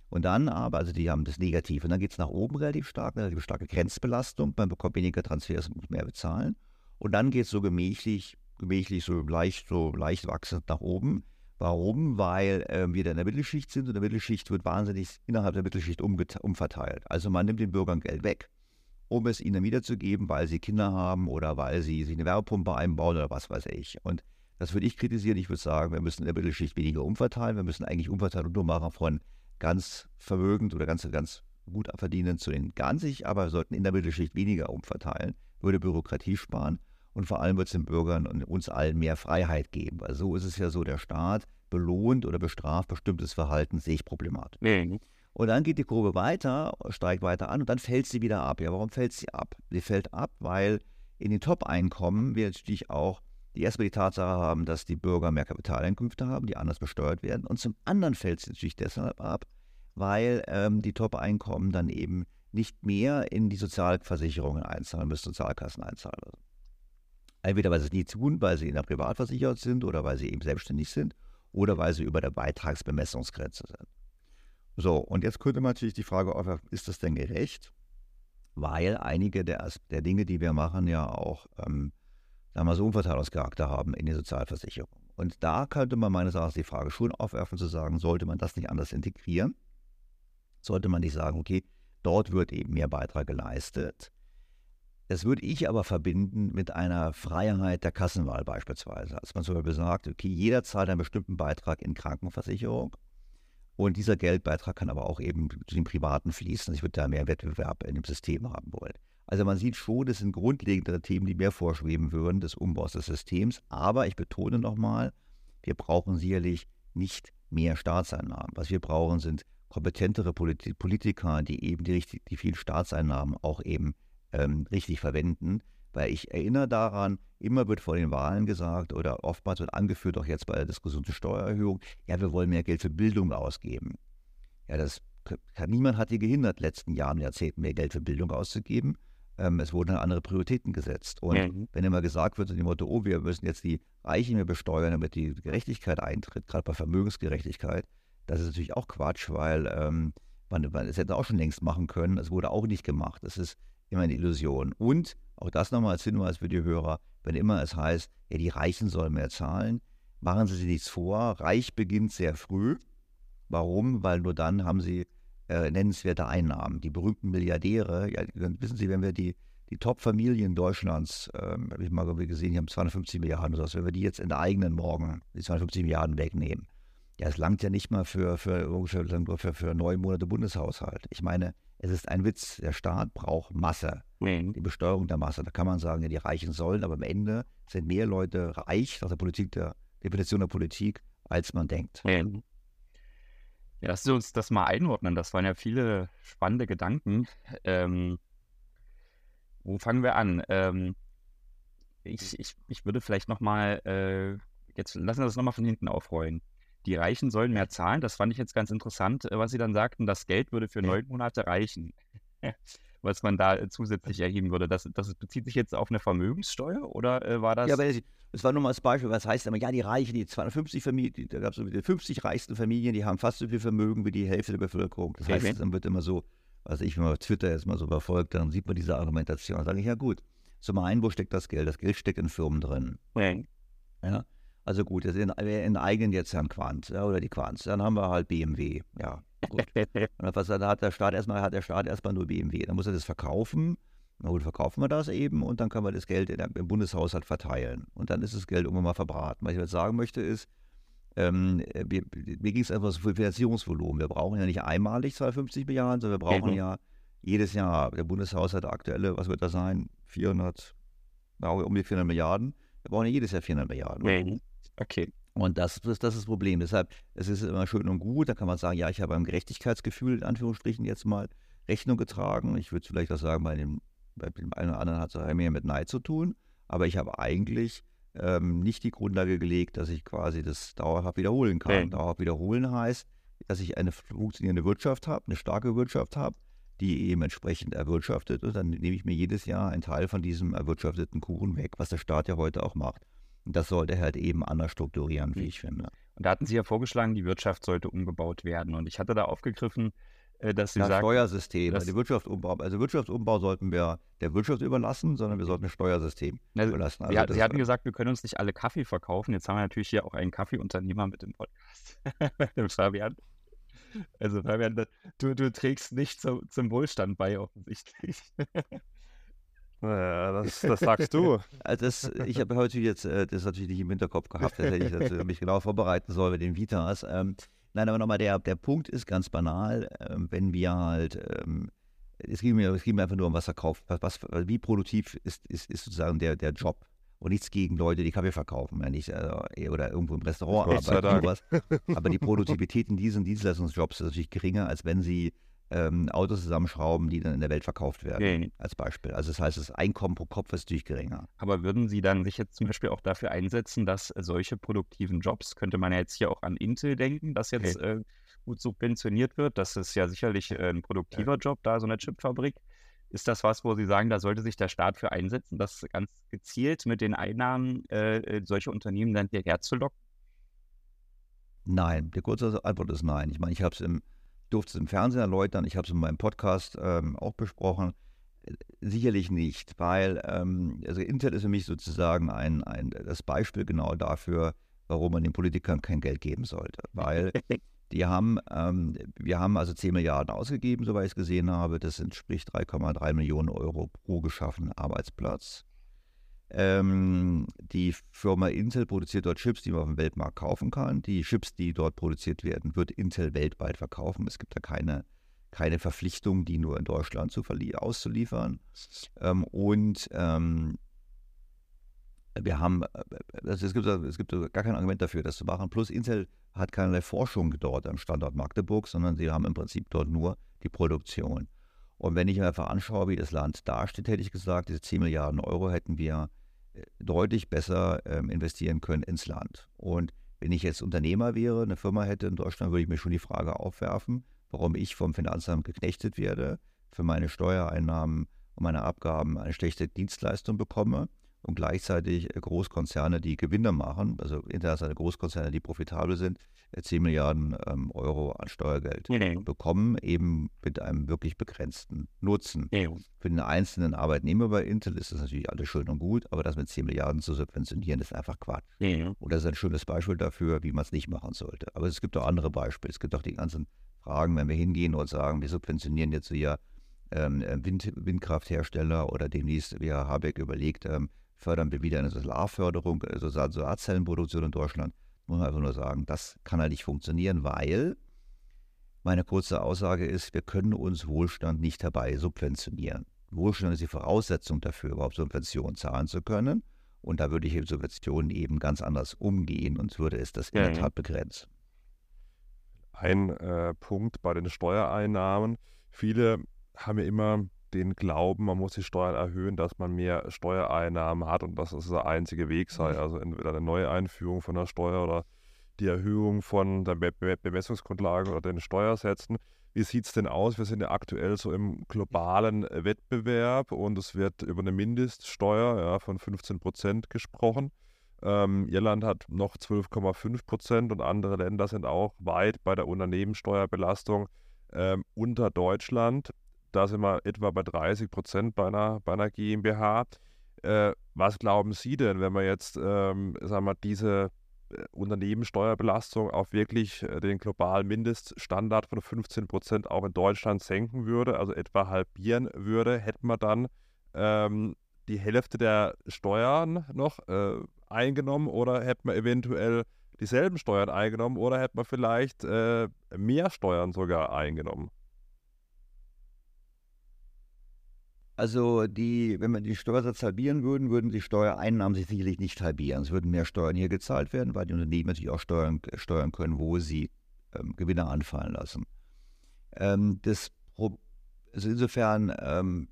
Und dann aber, also die haben das Negative. Und dann geht es nach oben relativ stark, eine relativ starke Grenzbelastung. Man bekommt weniger Transfers muss mehr bezahlen. Und dann geht es so gemächlich, gemächlich, so leicht, so leicht wachsend nach oben. Warum? Weil äh, wir da in der Mittelschicht sind und der Mittelschicht wird wahnsinnig innerhalb der Mittelschicht umverteilt. Also man nimmt den Bürgern Geld weg, um es ihnen wiederzugeben, weil sie Kinder haben oder weil sie sich eine Wärmepumpe einbauen oder was weiß ich. Und das würde ich kritisieren. Ich würde sagen, wir müssen in der Mittelschicht weniger umverteilen. Wir müssen eigentlich umverteilen und nur machen von ganz vermögend oder ganz, ganz gut verdienen zu den nicht, aber sollten in der Mittelschicht weniger umverteilen, würde Bürokratie sparen. Und vor allem wird es den Bürgern und uns allen mehr Freiheit geben. Weil so ist es ja so, der Staat belohnt oder bestraft bestimmtes Verhalten, sehe ich problematisch. Nee. Und dann geht die Kurve weiter, steigt weiter an und dann fällt sie wieder ab. Ja, warum fällt sie ab? Sie fällt ab, weil in den Top-Einkommen wir natürlich auch die erstmal die Tatsache haben, dass die Bürger mehr Kapitaleinkünfte haben, die anders besteuert werden. Und zum anderen fällt sie natürlich deshalb ab, weil ähm, die Top-Einkommen dann eben nicht mehr in die Sozialversicherungen einzahlen müssen, Sozialkassen einzahlen. Entweder weil sie es nie tun, weil sie in der Privatversicherung sind oder weil sie eben selbstständig sind oder weil sie über der Beitragsbemessungsgrenze sind. So, und jetzt könnte man natürlich die Frage aufwerfen, ist das denn gerecht? Weil einige der, der Dinge, die wir machen, ja auch, ähm, sagen wir so, Umverteilungscharakter haben in die Sozialversicherung. Und da könnte man meines Erachtens die Frage schon aufwerfen, zu sagen, sollte man das nicht anders integrieren? Sollte man nicht sagen, okay, dort wird eben mehr Beitrag geleistet das würde ich aber verbinden mit einer Freiheit der Kassenwahl beispielsweise. Als man zum Beispiel sagt, okay, jeder zahlt einen bestimmten Beitrag in Krankenversicherung und dieser Geldbeitrag kann aber auch eben zu den Privaten fließen. Ich würde da mehr Wettbewerb in dem System haben wollen. Also man sieht schon, das sind grundlegendere Themen, die mehr vorschweben würden des Umbaus des Systems. Aber ich betone nochmal, wir brauchen sicherlich nicht mehr Staatseinnahmen. Was wir brauchen, sind kompetentere Politiker, die eben die, die vielen Staatseinnahmen auch eben ähm, richtig verwenden. Weil ich erinnere daran, immer wird vor den Wahlen gesagt oder oftmals wird angeführt, auch jetzt bei der Diskussion zur Steuererhöhung, ja, wir wollen mehr Geld für Bildung ausgeben. Ja, das niemand hat die gehindert, letzten Jahren, Jahrzehnten mehr Geld für Bildung auszugeben. Ähm, es wurden andere Prioritäten gesetzt. Und mhm. wenn immer gesagt wird, in dem Motto, oh, wir müssen jetzt die Reichen mehr besteuern, damit die Gerechtigkeit eintritt, gerade bei Vermögensgerechtigkeit, das ist natürlich auch Quatsch, weil ähm, man, man es hätte auch schon längst machen können. Es wurde auch nicht gemacht. Es ist immer eine Illusion. Und auch das nochmal als Hinweis für die Hörer, wenn immer es heißt, ja, die Reichen sollen mehr zahlen, machen Sie sich nichts vor. Reich beginnt sehr früh. Warum? Weil nur dann haben Sie äh, nennenswerte Einnahmen. Die berühmten Milliardäre, ja, wissen Sie, wenn wir die, die Top-Familien Deutschlands, ähm, habe ich mal gesehen, die haben 250 Milliarden oder so, wenn wir die jetzt eigenen morgen, die 250 Milliarden wegnehmen, ja, es langt ja nicht mal für, für, für, für, für neun Monate Bundeshaushalt. Ich meine, es ist ein Witz. Der Staat braucht Masse. Mhm. Die Besteuerung der Masse. Da kann man sagen, ja, die Reichen sollen, aber am Ende sind mehr Leute reich nach der Politik, der Definition der Politik, als man denkt. Mhm. Ja, lass uns das mal einordnen. Das waren ja viele spannende Gedanken. Ähm, wo fangen wir an? Ähm, ich, ich, ich würde vielleicht nochmal, äh, jetzt lassen wir das nochmal von hinten aufrollen. Die Reichen sollen mehr zahlen. Das fand ich jetzt ganz interessant, äh, was Sie dann sagten. Das Geld würde für neun Monate reichen, was man da äh, zusätzlich erheben würde. Das, das bezieht sich jetzt auf eine Vermögenssteuer oder äh, war das? Ja, aber das war nur mal das Beispiel. Was heißt aber, ja, die Reichen, die 250 Familien, da gab es so die 50 reichsten Familien, die haben fast so viel Vermögen wie die Hälfte der Bevölkerung. Das heißt, okay. dann wird immer so, was ich, wenn man Twitter jetzt mal so verfolgt, dann sieht man diese Argumentation. Dann sage ich, ja gut, zum einen, wo steckt das Geld? Das Geld steckt in Firmen drin. Okay. Ja, also gut, das in, eigenen jetzt Herrn Quant ja, oder die Quants. Dann haben wir halt BMW. Ja, gut. Und was, dann hat der Staat erstmal hat der Staat erstmal nur BMW. Dann muss er das verkaufen. Na gut, verkaufen wir das eben und dann können wir das Geld der, im Bundeshaushalt verteilen. Und dann ist das Geld irgendwann mal verbraten. Was ich jetzt sagen möchte ist, ähm, wir, mir ging es einfach so viel Finanzierungsvolumen. Wir brauchen ja nicht einmalig 250 Milliarden, sondern wir brauchen mhm. ja jedes Jahr, der Bundeshaushalt aktuelle, was wird das sein? 400, um die 400 Milliarden. Wir brauchen ja jedes Jahr 400 Milliarden. Mhm. Okay. Und das, das, das ist das Problem. Deshalb, es ist immer schön und gut, da kann man sagen, ja, ich habe ein Gerechtigkeitsgefühl, in Anführungsstrichen, jetzt mal Rechnung getragen. Ich würde vielleicht auch sagen, bei dem, bei dem einen oder anderen hat es mehr mit Neid zu tun. Aber ich habe eigentlich ähm, nicht die Grundlage gelegt, dass ich quasi das dauerhaft wiederholen kann. Nee. Dauerhaft wiederholen heißt, dass ich eine funktionierende Wirtschaft habe, eine starke Wirtschaft habe, die eben entsprechend erwirtschaftet. Und dann nehme ich mir jedes Jahr einen Teil von diesem erwirtschafteten Kuchen weg, was der Staat ja heute auch macht. Und das sollte halt eben anders strukturieren, wie hm. ich finde. Und da hatten Sie ja vorgeschlagen, die Wirtschaft sollte umgebaut werden. Und ich hatte da aufgegriffen, äh, dass Sie das sagen, Steuersystem, das, also Wirtschaftsumbau. Also Wirtschaftsumbau sollten wir der Wirtschaft überlassen, sondern wir sollten ein Steuersystem also, überlassen. Also Sie, Sie hatten gesagt, wir können uns nicht alle Kaffee verkaufen. Jetzt haben wir natürlich hier auch einen Kaffeeunternehmer mit dem Podcast, dem Fabian. Also Fabian, du, du trägst nicht zum, zum Wohlstand bei, offensichtlich. Naja, das, das sagst du. Also das, ich habe heute jetzt äh, das natürlich nicht im Hinterkopf gehabt, dass ich mich genau vorbereiten soll mit den Vitas. Ähm, nein, aber nochmal, der, der Punkt ist ganz banal, ähm, wenn wir halt, ähm, es, geht mir, es geht mir einfach nur um was verkauft, was, was, wie produktiv ist, ist, ist sozusagen der, der Job. Und nichts gegen Leute, die Kaffee verkaufen, ja nicht, also, oder irgendwo im Restaurant arbeiten. Sowas. Aber die Produktivität in diesen Dienstleistungsjobs ist natürlich geringer, als wenn sie ähm, Autos zusammenschrauben, die dann in der Welt verkauft werden, okay. als Beispiel. Also das heißt, das Einkommen pro Kopf ist natürlich geringer. Aber würden Sie dann sich jetzt zum Beispiel auch dafür einsetzen, dass solche produktiven Jobs, könnte man ja jetzt hier auch an Intel denken, dass jetzt okay. äh, gut subventioniert wird, das ist ja sicherlich äh, ein produktiver ja. Job, da so eine Chipfabrik. Ist das was, wo Sie sagen, da sollte sich der Staat für einsetzen, das ganz gezielt mit den Einnahmen äh, äh solche Unternehmen dann hierher zu locken? Nein, die kurze Antwort ist nein. Ich meine, ich habe es im durfte es im Fernsehen erläutern, ich habe es in meinem Podcast ähm, auch besprochen. Sicherlich nicht, weil ähm, also Intel ist für mich sozusagen ein, ein, das Beispiel genau dafür, warum man den Politikern kein Geld geben sollte. Weil die haben, ähm, wir haben also 10 Milliarden ausgegeben, soweit ich es gesehen habe. Das entspricht 3,3 Millionen Euro pro geschaffenen Arbeitsplatz. Ähm, die Firma Intel produziert dort Chips, die man auf dem Weltmarkt kaufen kann. Die Chips, die dort produziert werden, wird Intel weltweit verkaufen. Es gibt da keine, keine Verpflichtung, die nur in Deutschland zu auszuliefern. Ähm, und ähm, wir haben, also es, gibt, es gibt gar kein Argument dafür, das zu machen. Plus Intel hat keinerlei Forschung dort am Standort Magdeburg, sondern sie haben im Prinzip dort nur die Produktion. Und wenn ich mir einfach anschaue, wie das Land dasteht, hätte ich gesagt, diese 10 Milliarden Euro hätten wir äh, deutlich besser ähm, investieren können ins Land. Und wenn ich jetzt Unternehmer wäre, eine Firma hätte in Deutschland, würde ich mir schon die Frage aufwerfen, warum ich vom Finanzamt geknechtet werde, für meine Steuereinnahmen und meine Abgaben eine schlechte Dienstleistung bekomme und gleichzeitig äh, Großkonzerne, die Gewinne machen, also internationale Großkonzerne, die profitabel sind, 10 äh, Milliarden ähm, Euro an Steuergeld nee. bekommen, eben mit einem wirklich begrenzten Nutzen. Nee. Für den einzelnen Arbeitnehmer bei Intel ist das natürlich alles schön und gut, aber das mit 10 Milliarden zu subventionieren, ist einfach Quatsch. Nee. Und das ist ein schönes Beispiel dafür, wie man es nicht machen sollte. Aber es gibt auch andere Beispiele. Es gibt auch die ganzen Fragen, wenn wir hingehen und sagen, wir subventionieren jetzt hier ähm, Wind, Windkrafthersteller oder demnächst, wie Herr Habeck überlegt, ähm, fördern wir wieder eine Solarförderung, also Solarzellenproduktion in Deutschland. Muss man einfach nur sagen, das kann halt nicht funktionieren, weil meine kurze Aussage ist, wir können uns Wohlstand nicht herbei subventionieren. Wohlstand ist die Voraussetzung dafür, überhaupt Subventionen zahlen zu können. Und da würde ich mit Subventionen eben ganz anders umgehen und würde es das in der Tat begrenzen. Ein äh, Punkt bei den Steuereinnahmen. Viele haben ja immer den Glauben, man muss die Steuern erhöhen, dass man mehr Steuereinnahmen hat und dass das der einzige Weg sei. Mhm. Also entweder eine Neueinführung von der Steuer oder die Erhöhung von der Be Bemessungsgrundlage oder den Steuersätzen. Wie sieht es denn aus? Wir sind ja aktuell so im globalen Wettbewerb und es wird über eine Mindeststeuer ja, von 15 Prozent gesprochen. Ähm, Irland hat noch 12,5 Prozent und andere Länder sind auch weit bei der Unternehmenssteuerbelastung ähm, unter Deutschland. Da sind wir etwa bei 30 Prozent bei einer, bei einer GmbH. Äh, was glauben Sie denn, wenn man jetzt ähm, sagen wir, diese äh, Unternehmenssteuerbelastung auf wirklich äh, den globalen Mindeststandard von 15 Prozent auch in Deutschland senken würde, also etwa halbieren würde, hätten wir dann ähm, die Hälfte der Steuern noch äh, eingenommen oder hätten wir eventuell dieselben Steuern eingenommen oder hätten wir vielleicht äh, mehr Steuern sogar eingenommen? Also die, wenn wir den Steuersatz halbieren würden, würden die Steuereinnahmen sich sicherlich nicht halbieren. Es würden mehr Steuern hier gezahlt werden, weil die Unternehmen natürlich auch steuern, steuern können, wo sie ähm, Gewinne anfallen lassen. Ähm, das, also insofern ähm,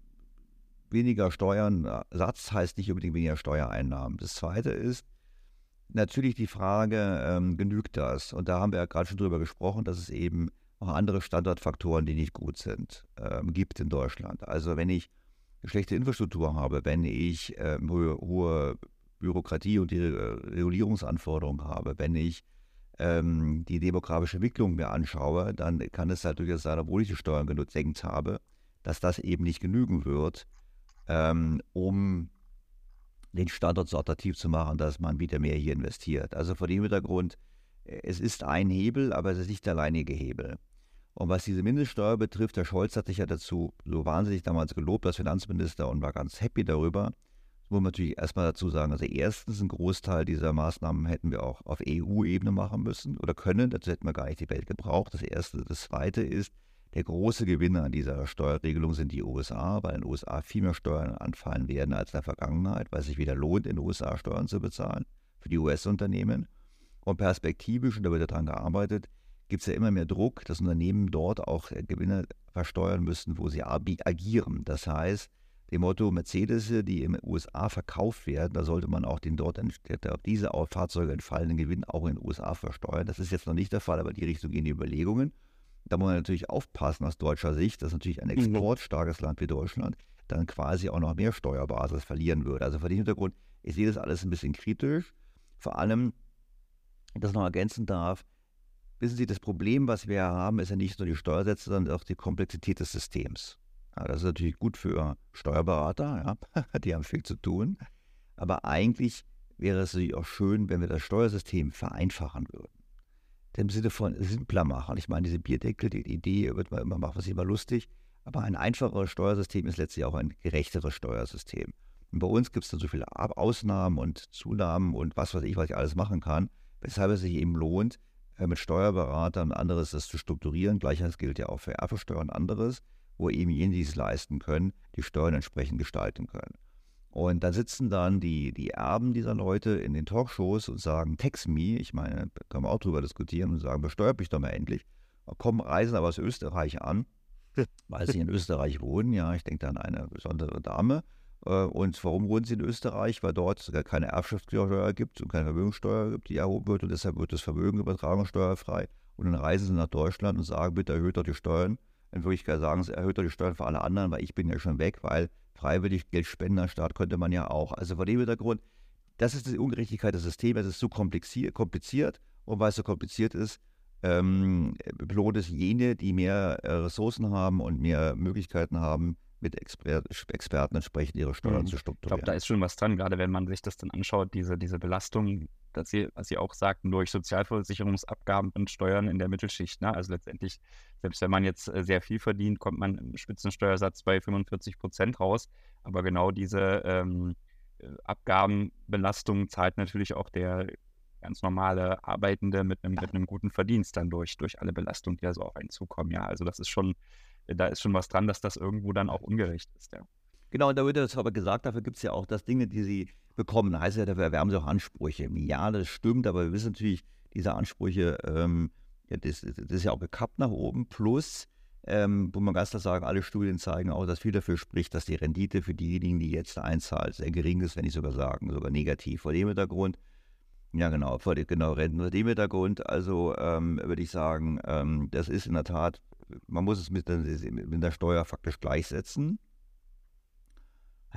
weniger Steuersatz heißt nicht unbedingt weniger Steuereinnahmen. Das Zweite ist natürlich die Frage, ähm, genügt das? Und da haben wir ja gerade schon drüber gesprochen, dass es eben auch andere Standortfaktoren, die nicht gut sind, ähm, gibt in Deutschland. Also wenn ich schlechte Infrastruktur habe, wenn ich äh, hohe, Bürokratie und die äh, Regulierungsanforderungen habe, wenn ich ähm, die demografische Entwicklung mir anschaue, dann kann es halt durchaus sein, obwohl ich die Steuern gesenkt habe, dass das eben nicht genügen wird, ähm, um den Standort so attraktiv zu machen, dass man wieder mehr hier investiert. Also vor dem Hintergrund, äh, es ist ein Hebel, aber es ist nicht der alleinige Hebel. Und was diese Mindeststeuer betrifft, Herr Scholz hat sich ja dazu so wahnsinnig damals gelobt als Finanzminister und war ganz happy darüber. Das muss man natürlich erstmal dazu sagen. Also erstens, ein Großteil dieser Maßnahmen hätten wir auch auf EU-Ebene machen müssen oder können. Dazu hätten wir gar nicht die Welt gebraucht. Das erste. Das zweite ist, der große Gewinner an dieser Steuerregelung sind die USA, weil in den USA viel mehr Steuern anfallen werden als in der Vergangenheit, weil es sich wieder lohnt, in den USA Steuern zu bezahlen für die US-Unternehmen. Und perspektivisch, und da wird daran gearbeitet, gibt es ja immer mehr Druck, dass Unternehmen dort auch äh, Gewinne versteuern müssen, wo sie agieren. Das heißt, dem Motto Mercedes, die in den USA verkauft werden, da sollte man auch den dort auf diese Fahrzeuge entfallenden Gewinn auch in den USA versteuern. Das ist jetzt noch nicht der Fall, aber in die Richtung gehen die Überlegungen. Da muss man natürlich aufpassen aus deutscher Sicht, dass natürlich ein mhm. exportstarkes Land wie Deutschland dann quasi auch noch mehr Steuerbasis verlieren würde. Also vor dem Hintergrund, ich sehe das alles ein bisschen kritisch. Vor allem, das noch ergänzen darf, Wissen Sie, das Problem, was wir haben, ist ja nicht nur die Steuersätze, sondern auch die Komplexität des Systems. Ja, das ist natürlich gut für Steuerberater, ja, die haben viel zu tun. Aber eigentlich wäre es natürlich auch schön, wenn wir das Steuersystem vereinfachen würden. Im Sinne von simpler machen. Ich meine, diese Bierdeckel, die Idee wird man immer machen, was immer lustig. Aber ein einfacheres Steuersystem ist letztlich auch ein gerechteres Steuersystem. Und bei uns gibt es dann so viele Ausnahmen und Zunahmen und was weiß ich, was ich alles machen kann, weshalb es sich eben lohnt, mit Steuerberatern anderes das zu strukturieren. Gleiches gilt ja auch für Erbsteuer und anderes, wo eben jene, die es leisten können, die Steuern entsprechend gestalten können. Und da sitzen dann die, die Erben dieser Leute in den Talkshows und sagen, Text me, ich meine, da können wir auch drüber diskutieren und sagen, besteuert mich doch mal endlich. Kommen Reisen aber aus Österreich an, weil sie in Österreich wohnen. Ja, ich denke an eine besondere Dame, äh, und warum wohnen sie in Österreich? Weil dort keine Erbschaftssteuer gibt und keine Vermögenssteuer gibt, die erhoben wird. Und deshalb wird das Vermögen übertragen steuerfrei. Und dann reisen sie nach Deutschland und sagen, bitte erhöht doch die Steuern. In Wirklichkeit sagen sie, erhöht doch die Steuern für alle anderen, weil ich bin ja schon weg, weil freiwillig Geld spenden an Staat könnte man ja auch. Also vor dem Hintergrund, das ist die Ungerechtigkeit des Systems. Es ist so kompliziert und weil es so kompliziert ist, ähm, belohnt es jene, die mehr äh, Ressourcen haben und mehr Möglichkeiten haben, mit Exper Experten entsprechend ihre Steuern mhm. zu strukturieren. Ich glaube, da ist schon was dran, gerade wenn man sich das dann anschaut, diese, diese Belastung, dass Sie, was Sie auch sagten, durch Sozialversicherungsabgaben und Steuern in der Mittelschicht. Ne? Also letztendlich, selbst wenn man jetzt äh, sehr viel verdient, kommt man im Spitzensteuersatz bei 45 Prozent raus. Aber genau diese ähm, äh, Abgabenbelastung zahlt natürlich auch der ganz normale Arbeitende mit einem, mit einem guten Verdienst dann durch, durch alle Belastungen, die also auf einen zukommen. Ja, also das ist schon da ist schon was dran, dass das irgendwo dann auch ungerecht ist. Ja. Genau, und da wird das aber gesagt, dafür gibt es ja auch das Dinge, die sie bekommen. Heißt ja, dafür erwerben sie auch Ansprüche. Ja, das stimmt, aber wir wissen natürlich, diese Ansprüche, ähm, ja, das, das, ist ja auch gekappt nach oben. Plus, ähm, wo man ganz klar sagen, alle Studien zeigen auch, dass viel dafür spricht, dass die Rendite für diejenigen, die jetzt einzahlen, sehr gering ist, wenn nicht sogar sagen, sogar negativ. Vor dem Hintergrund, ja genau, vor dem, genau, Renten vor dem Hintergrund, also ähm, würde ich sagen, ähm, das ist in der Tat, man muss es mit, mit der Steuer faktisch gleichsetzen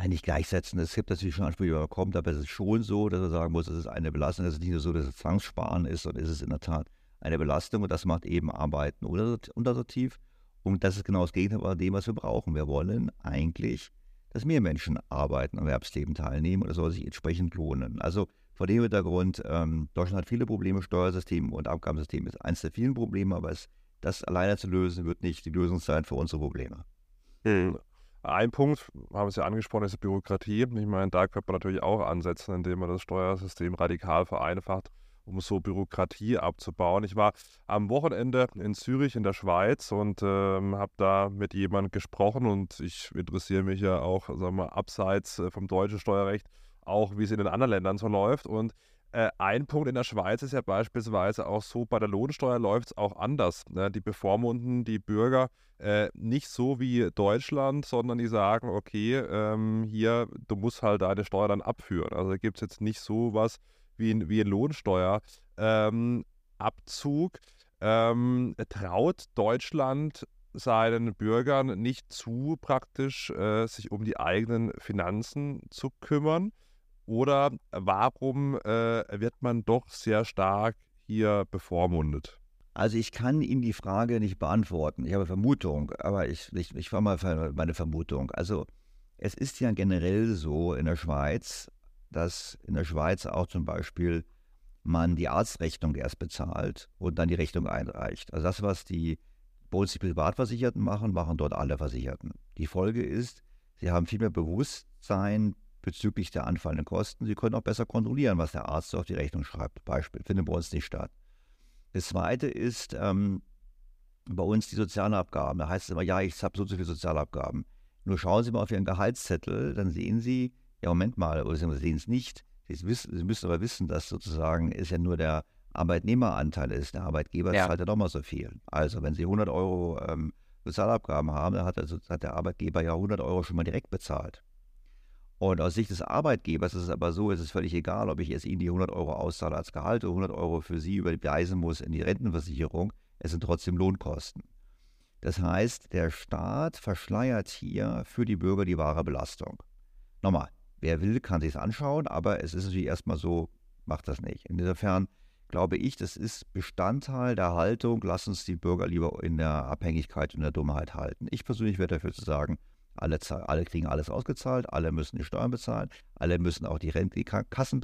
nicht gleichsetzen. Es gibt natürlich schon Ansprüche, die man bekommt, aber es ist schon so, dass man sagen muss, es ist eine Belastung. Es ist nicht nur so, dass es Zwangssparen ist, sondern es ist in der Tat eine Belastung und das macht eben Arbeiten untersortiv. Und das ist genau das Gegenteil von dem, was wir brauchen. Wir wollen eigentlich, dass mehr Menschen arbeiten, am Erwerbsleben teilnehmen und das soll sich entsprechend lohnen. Also vor dem Hintergrund, ähm, Deutschland hat viele Probleme, Steuersystem und Abgabensystem ist eines der vielen Probleme, aber es, das alleine zu lösen, wird nicht die Lösung sein für unsere Probleme. Hm. Ein Punkt, haben Sie angesprochen, ist die Bürokratie. Ich meine, da könnte man natürlich auch ansetzen, indem man das Steuersystem radikal vereinfacht, um so Bürokratie abzubauen. Ich war am Wochenende in Zürich in der Schweiz und ähm, habe da mit jemandem gesprochen und ich interessiere mich ja auch, sagen wir, abseits äh, vom deutschen Steuerrecht, auch wie es in den anderen Ländern so läuft. Und äh, ein Punkt in der Schweiz ist ja beispielsweise auch so, bei der Lohnsteuer läuft es auch anders. Ne? Die bevormunden die Bürger äh, nicht so wie Deutschland, sondern die sagen, okay, ähm, hier, du musst halt deine Steuer dann abführen. Also gibt es jetzt nicht so was wie ein, wie ein Lohnsteuerabzug. Ähm, ähm, traut Deutschland seinen Bürgern nicht zu, praktisch äh, sich um die eigenen Finanzen zu kümmern? Oder warum äh, wird man doch sehr stark hier bevormundet? Also ich kann Ihnen die Frage nicht beantworten. Ich habe Vermutung, aber ich, ich, ich fahre mal meine Vermutung. Also es ist ja generell so in der Schweiz, dass in der Schweiz auch zum Beispiel man die Arztrechnung erst bezahlt und dann die Rechnung einreicht. Also das, was die bei Privatversicherten machen, machen dort alle Versicherten. Die Folge ist, sie haben viel mehr Bewusstsein bezüglich der anfallenden Kosten. Sie können auch besser kontrollieren, was der Arzt auf die Rechnung schreibt. Beispiel, findet bei uns nicht statt. Das Zweite ist ähm, bei uns die Sozialabgaben. Da heißt es immer, ja, ich habe so und so viele Sozialabgaben. Nur schauen Sie mal auf Ihren Gehaltszettel, dann sehen Sie, ja, Moment mal, oder Sie sehen es nicht. Sie, wissen, Sie müssen aber wissen, dass sozusagen es ja nur der Arbeitnehmeranteil ist. Der Arbeitgeber ja. zahlt ja nochmal so viel. Also, wenn Sie 100 Euro ähm, Sozialabgaben haben, dann hat, also, hat der Arbeitgeber ja 100 Euro schon mal direkt bezahlt. Und aus Sicht des Arbeitgebers ist es aber so, es ist völlig egal, ob ich jetzt Ihnen die 100 Euro auszahle als Gehalt oder 100 Euro für Sie überweisen muss in die Rentenversicherung. Es sind trotzdem Lohnkosten. Das heißt, der Staat verschleiert hier für die Bürger die wahre Belastung. Nochmal, wer will, kann sich es anschauen, aber es ist natürlich erstmal so, macht das nicht. Insofern glaube ich, das ist Bestandteil der Haltung, lass uns die Bürger lieber in der Abhängigkeit und der Dummheit halten. Ich persönlich werde dafür zu sagen, alle, alle kriegen alles ausgezahlt, alle müssen die Steuern bezahlen, alle müssen auch die, Rente, die, Kassen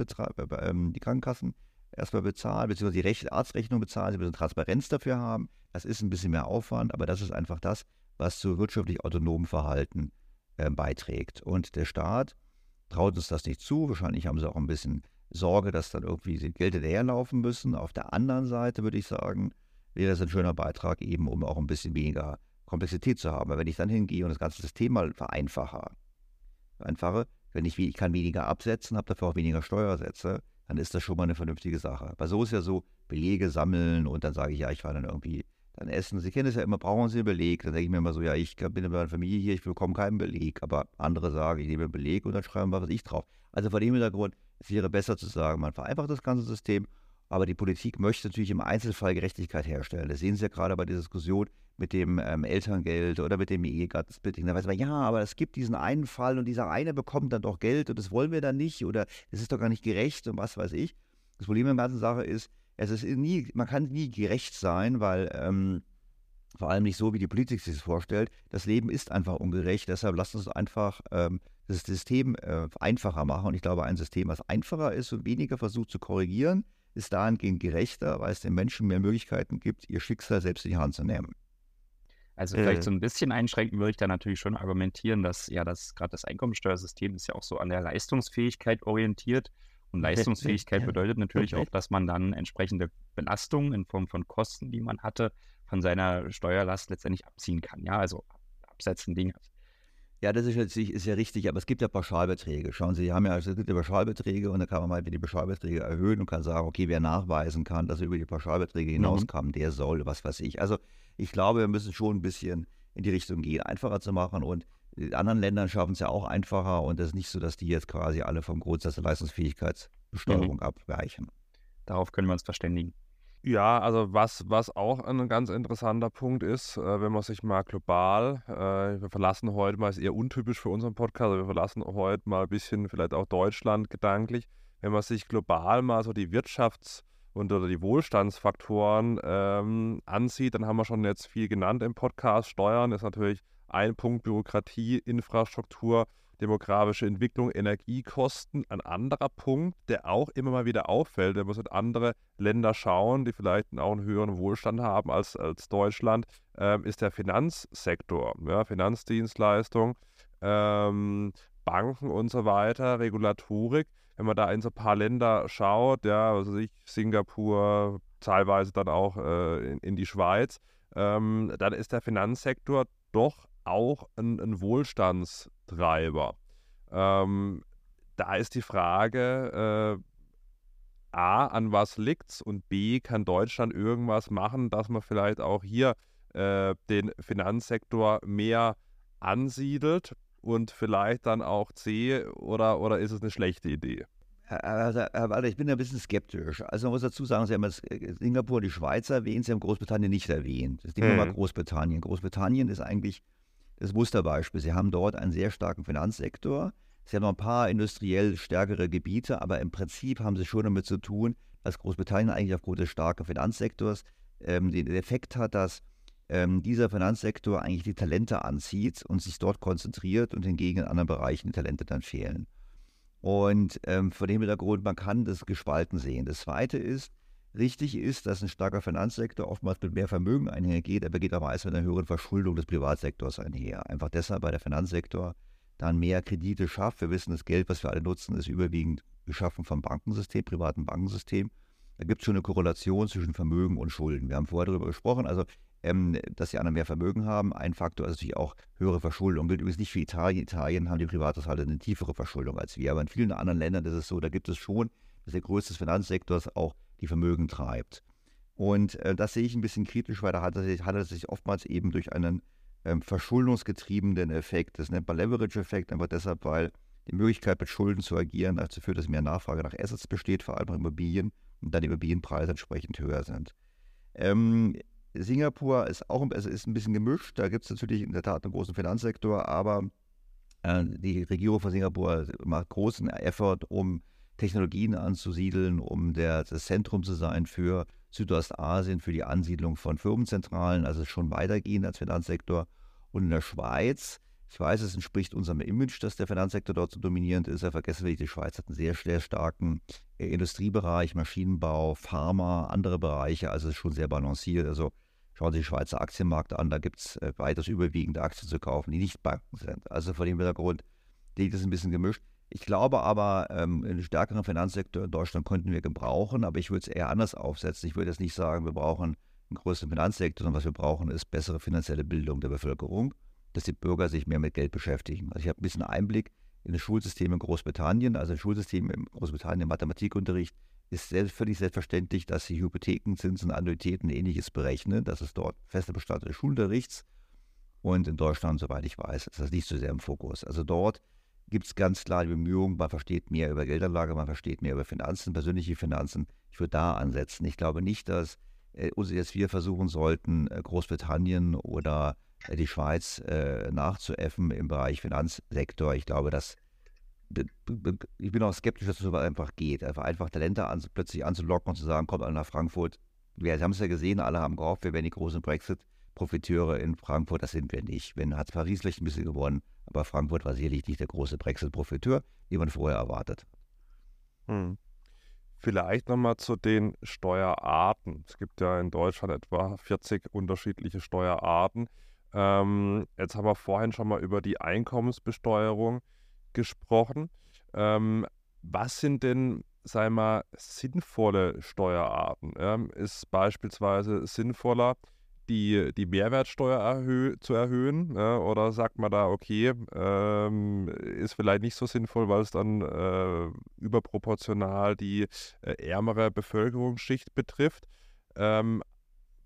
ähm, die Krankenkassen erstmal bezahlen, beziehungsweise die Rech Arztrechnung bezahlen, sie müssen Transparenz dafür haben. Das ist ein bisschen mehr Aufwand, aber das ist einfach das, was zu wirtschaftlich autonomen Verhalten äh, beiträgt. Und der Staat traut uns das nicht zu. Wahrscheinlich haben sie auch ein bisschen Sorge, dass dann irgendwie die Gelder daherlaufen müssen. Auf der anderen Seite würde ich sagen, wäre das ein schöner Beitrag eben, um auch ein bisschen weniger Komplexität zu haben. Aber wenn ich dann hingehe und das ganze System mal vereinfache, einfache, wenn ich, ich kann weniger absetzen, habe dafür auch weniger Steuersätze, dann ist das schon mal eine vernünftige Sache. Aber so ist ja so, Belege sammeln und dann sage ich, ja, ich fahre dann irgendwie dann essen. Sie kennen es ja immer, brauchen Sie einen Beleg? Dann denke ich mir immer so, ja, ich bin in meiner Familie hier, ich bekomme keinen Beleg. Aber andere sagen, ich nehme einen Beleg und dann schreiben wir, was ich drauf. Also vor dem Hintergrund, es wäre besser zu sagen, man vereinfacht das ganze System, aber die Politik möchte natürlich im Einzelfall Gerechtigkeit herstellen. Das sehen Sie ja gerade bei der Diskussion mit dem ähm, Elterngeld oder mit dem Ehegattensplitting. Da weiß man, ja, aber es gibt diesen einen Fall und dieser eine bekommt dann doch Geld und das wollen wir dann nicht oder das ist doch gar nicht gerecht und was weiß ich. Das Problem an der ganzen Sache ist, es ist nie, man kann nie gerecht sein, weil ähm, vor allem nicht so, wie die Politik sich das vorstellt. Das Leben ist einfach ungerecht, deshalb lasst uns einfach ähm, das System äh, einfacher machen. Und ich glaube, ein System, was einfacher ist und weniger versucht zu korrigieren, ist dahingehend gerechter, weil es den Menschen mehr Möglichkeiten gibt, ihr Schicksal selbst in die Hand zu nehmen. Also vielleicht so ein bisschen einschränken würde ich da natürlich schon argumentieren, dass ja das gerade das Einkommensteuersystem ist ja auch so an der Leistungsfähigkeit orientiert. Und Leistungsfähigkeit bedeutet natürlich auch, dass man dann entsprechende Belastungen in Form von Kosten, die man hatte, von seiner Steuerlast letztendlich abziehen kann. Ja, also absetzen Dinge. Ja, das ist, natürlich, ist ja richtig, aber es gibt ja Pauschalbeträge. Schauen Sie, Sie haben ja, es gibt ja Pauschalbeträge und da kann man mal die Pauschalbeträge erhöhen und kann sagen, okay, wer nachweisen kann, dass er über die Pauschalbeträge hinauskam, mhm. der soll, was weiß ich. Also ich glaube, wir müssen schon ein bisschen in die Richtung gehen, einfacher zu machen und die anderen Ländern schaffen es ja auch einfacher und es ist nicht so, dass die jetzt quasi alle vom Grundsatz der Leistungsfähigkeitsbesteuerung mhm. abweichen. Darauf können wir uns verständigen. Ja, also was, was auch ein ganz interessanter Punkt ist, äh, wenn man sich mal global, äh, wir verlassen heute mal, ist eher untypisch für unseren Podcast, aber wir verlassen heute mal ein bisschen vielleicht auch Deutschland gedanklich, wenn man sich global mal so die Wirtschafts- und oder die Wohlstandsfaktoren ähm, ansieht, dann haben wir schon jetzt viel genannt im Podcast. Steuern ist natürlich ein Punkt, Bürokratie, Infrastruktur, demografische Entwicklung, Energiekosten. Ein anderer Punkt, der auch immer mal wieder auffällt, wenn wir in andere Länder schauen, die vielleicht auch einen höheren Wohlstand haben als, als Deutschland, ähm, ist der Finanzsektor, ja, Finanzdienstleistung, ähm, Banken und so weiter, Regulatorik. Wenn man da in so ein paar Länder schaut, ja, also ich, Singapur, teilweise dann auch äh, in, in, die Schweiz, ähm, dann ist der Finanzsektor doch auch ein, ein Wohlstandstreiber. Ähm, da ist die Frage, äh, A, an was liegt's und B, kann Deutschland irgendwas machen, dass man vielleicht auch hier äh, den Finanzsektor mehr ansiedelt und vielleicht dann auch C, oder, oder ist es eine schlechte Idee? Also, Herr Walter, ich bin ein bisschen skeptisch. Also man muss dazu sagen, Sie haben jetzt äh, Singapur, die Schweiz erwähnt, Sie haben Großbritannien nicht erwähnt. Das nehmen wir mal. Großbritannien. Großbritannien ist eigentlich das Musterbeispiel. Sie haben dort einen sehr starken Finanzsektor. Sie haben noch ein paar industriell stärkere Gebiete, aber im Prinzip haben sie schon damit zu tun, dass Großbritannien eigentlich aufgrund des starken Finanzsektors ähm, den Effekt hat, dass ähm, dieser Finanzsektor eigentlich die Talente anzieht und sich dort konzentriert und hingegen in anderen Bereichen die Talente dann fehlen. Und ähm, vor dem Hintergrund, man kann das gespalten sehen. Das Zweite ist, Richtig ist, dass ein starker Finanzsektor oftmals mit mehr Vermögen einhergeht, aber geht auch meist mit einer höheren Verschuldung des Privatsektors einher. Einfach deshalb, weil der Finanzsektor dann mehr Kredite schafft. Wir wissen, das Geld, was wir alle nutzen, ist überwiegend geschaffen vom Bankensystem, privaten Bankensystem. Da gibt es schon eine Korrelation zwischen Vermögen und Schulden. Wir haben vorher darüber gesprochen, also ähm, dass die anderen mehr Vermögen haben. Ein Faktor ist natürlich auch höhere Verschuldung. Gilt übrigens nicht für Italien. Italien haben die Privathaushalte eine tiefere Verschuldung als wir. Aber in vielen anderen Ländern ist es so, da gibt es schon, dass der größte Finanzsektors auch die Vermögen treibt. Und äh, das sehe ich ein bisschen kritisch, weil da hat es sich, oftmals eben durch einen ähm, verschuldungsgetriebenen Effekt, das nennt man Leverage-Effekt, einfach deshalb, weil die Möglichkeit mit Schulden zu agieren dazu führt, dass mehr Nachfrage nach Assets besteht, vor allem Immobilien, und dann die Immobilienpreise entsprechend höher sind. Ähm, Singapur ist auch also ist ein bisschen gemischt, da gibt es natürlich in der Tat einen großen Finanzsektor, aber äh, die Regierung von Singapur macht großen Effort, um Technologien anzusiedeln, um der, das Zentrum zu sein für Südostasien, für die Ansiedlung von Firmenzentralen, also schon weitergehend als Finanzsektor. Und in der Schweiz, ich weiß, es entspricht unserem Image, dass der Finanzsektor dort so dominierend ist. Er vergessen wir die Schweiz hat einen sehr, sehr starken äh, Industriebereich, Maschinenbau, Pharma, andere Bereiche, also es ist schon sehr balanciert. Also schauen Sie den Schweizer Aktienmarkt an, da gibt es äh, weitaus überwiegende Aktien zu kaufen, die nicht Banken sind. Also vor dem Hintergrund liegt es ein bisschen gemischt. Ich glaube aber, ähm, einen stärkeren Finanzsektor in Deutschland könnten wir gebrauchen, aber ich würde es eher anders aufsetzen. Ich würde jetzt nicht sagen, wir brauchen einen größeren Finanzsektor, sondern was wir brauchen, ist bessere finanzielle Bildung der Bevölkerung, dass die Bürger sich mehr mit Geld beschäftigen. Also ich habe ein bisschen Einblick in das Schulsystem in Großbritannien. Also ein Schulsystem in Großbritannien im Mathematikunterricht ist selbst, völlig selbstverständlich, dass sie Hypotheken, Zinsen, Annuitäten und ähnliches berechnen. Das ist dort fester Bestandteil des Schulunterrichts. Und in Deutschland, soweit ich weiß, ist das nicht so sehr im Fokus. Also dort gibt es ganz klar die Bemühungen, man versteht mehr über Geldanlage, man versteht mehr über Finanzen, persönliche Finanzen. Ich würde da ansetzen. Ich glaube nicht, dass äh, jetzt wir versuchen sollten, äh, Großbritannien oder äh, die Schweiz äh, nachzuäffen im Bereich Finanzsektor. Ich glaube, dass ich bin auch skeptisch, dass es so einfach geht. Einfach, einfach Talente an, plötzlich anzulocken und zu sagen, kommt alle nach Frankfurt. Wir haben es ja gesehen, alle haben gehofft, wir wären die großen Brexit-Profiteure in Frankfurt. Das sind wir nicht. Wenn hat Paris vielleicht ein bisschen gewonnen, aber Frankfurt war sicherlich nicht der große Brexit-Profiteur, wie man vorher erwartet. Hm. Vielleicht nochmal zu den Steuerarten. Es gibt ja in Deutschland etwa 40 unterschiedliche Steuerarten. Ähm, jetzt haben wir vorhin schon mal über die Einkommensbesteuerung gesprochen. Ähm, was sind denn, sei mal, sinnvolle Steuerarten? Ähm, ist beispielsweise sinnvoller, die, die Mehrwertsteuer erhö zu erhöhen? Ja, oder sagt man da, okay, ähm, ist vielleicht nicht so sinnvoll, weil es dann äh, überproportional die äh, ärmere Bevölkerungsschicht betrifft? Ähm,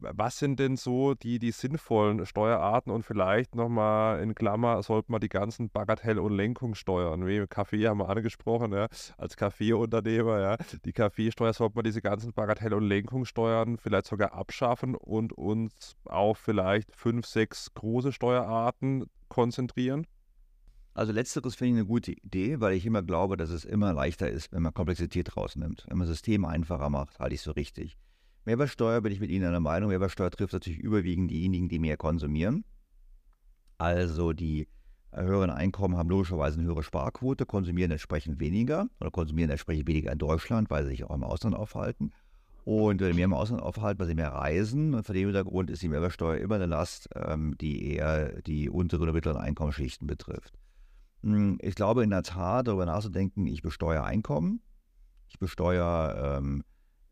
was sind denn so die, die sinnvollen Steuerarten und vielleicht nochmal in Klammer, sollte man die ganzen Bagatell- und Lenkungssteuern, wie Kaffee haben wir angesprochen, ja, als Kaffeeunternehmer, ja, die Kaffeesteuer sollte man diese ganzen Bagatell- und Lenkungssteuern vielleicht sogar abschaffen und uns auf vielleicht fünf, sechs große Steuerarten konzentrieren? Also letzteres finde ich eine gute Idee, weil ich immer glaube, dass es immer leichter ist, wenn man Komplexität rausnimmt. Wenn man das System einfacher macht, halte ich so richtig. Mehrwertsteuer bin ich mit Ihnen einer Meinung. Mehrwertsteuer trifft natürlich überwiegend diejenigen, die mehr konsumieren. Also die höheren Einkommen haben logischerweise eine höhere Sparquote, konsumieren entsprechend weniger oder konsumieren entsprechend weniger in Deutschland, weil sie sich auch im Ausland aufhalten. Und wenn mehr im Ausland aufhalten, weil sie mehr reisen. Und von dem Hintergrund ist die Mehrwertsteuer immer eine Last, ähm, die eher die unteren oder mittleren Einkommensschichten betrifft. Hm, ich glaube in der Tat, darüber nachzudenken, ich besteuere Einkommen, ich besteuere ähm,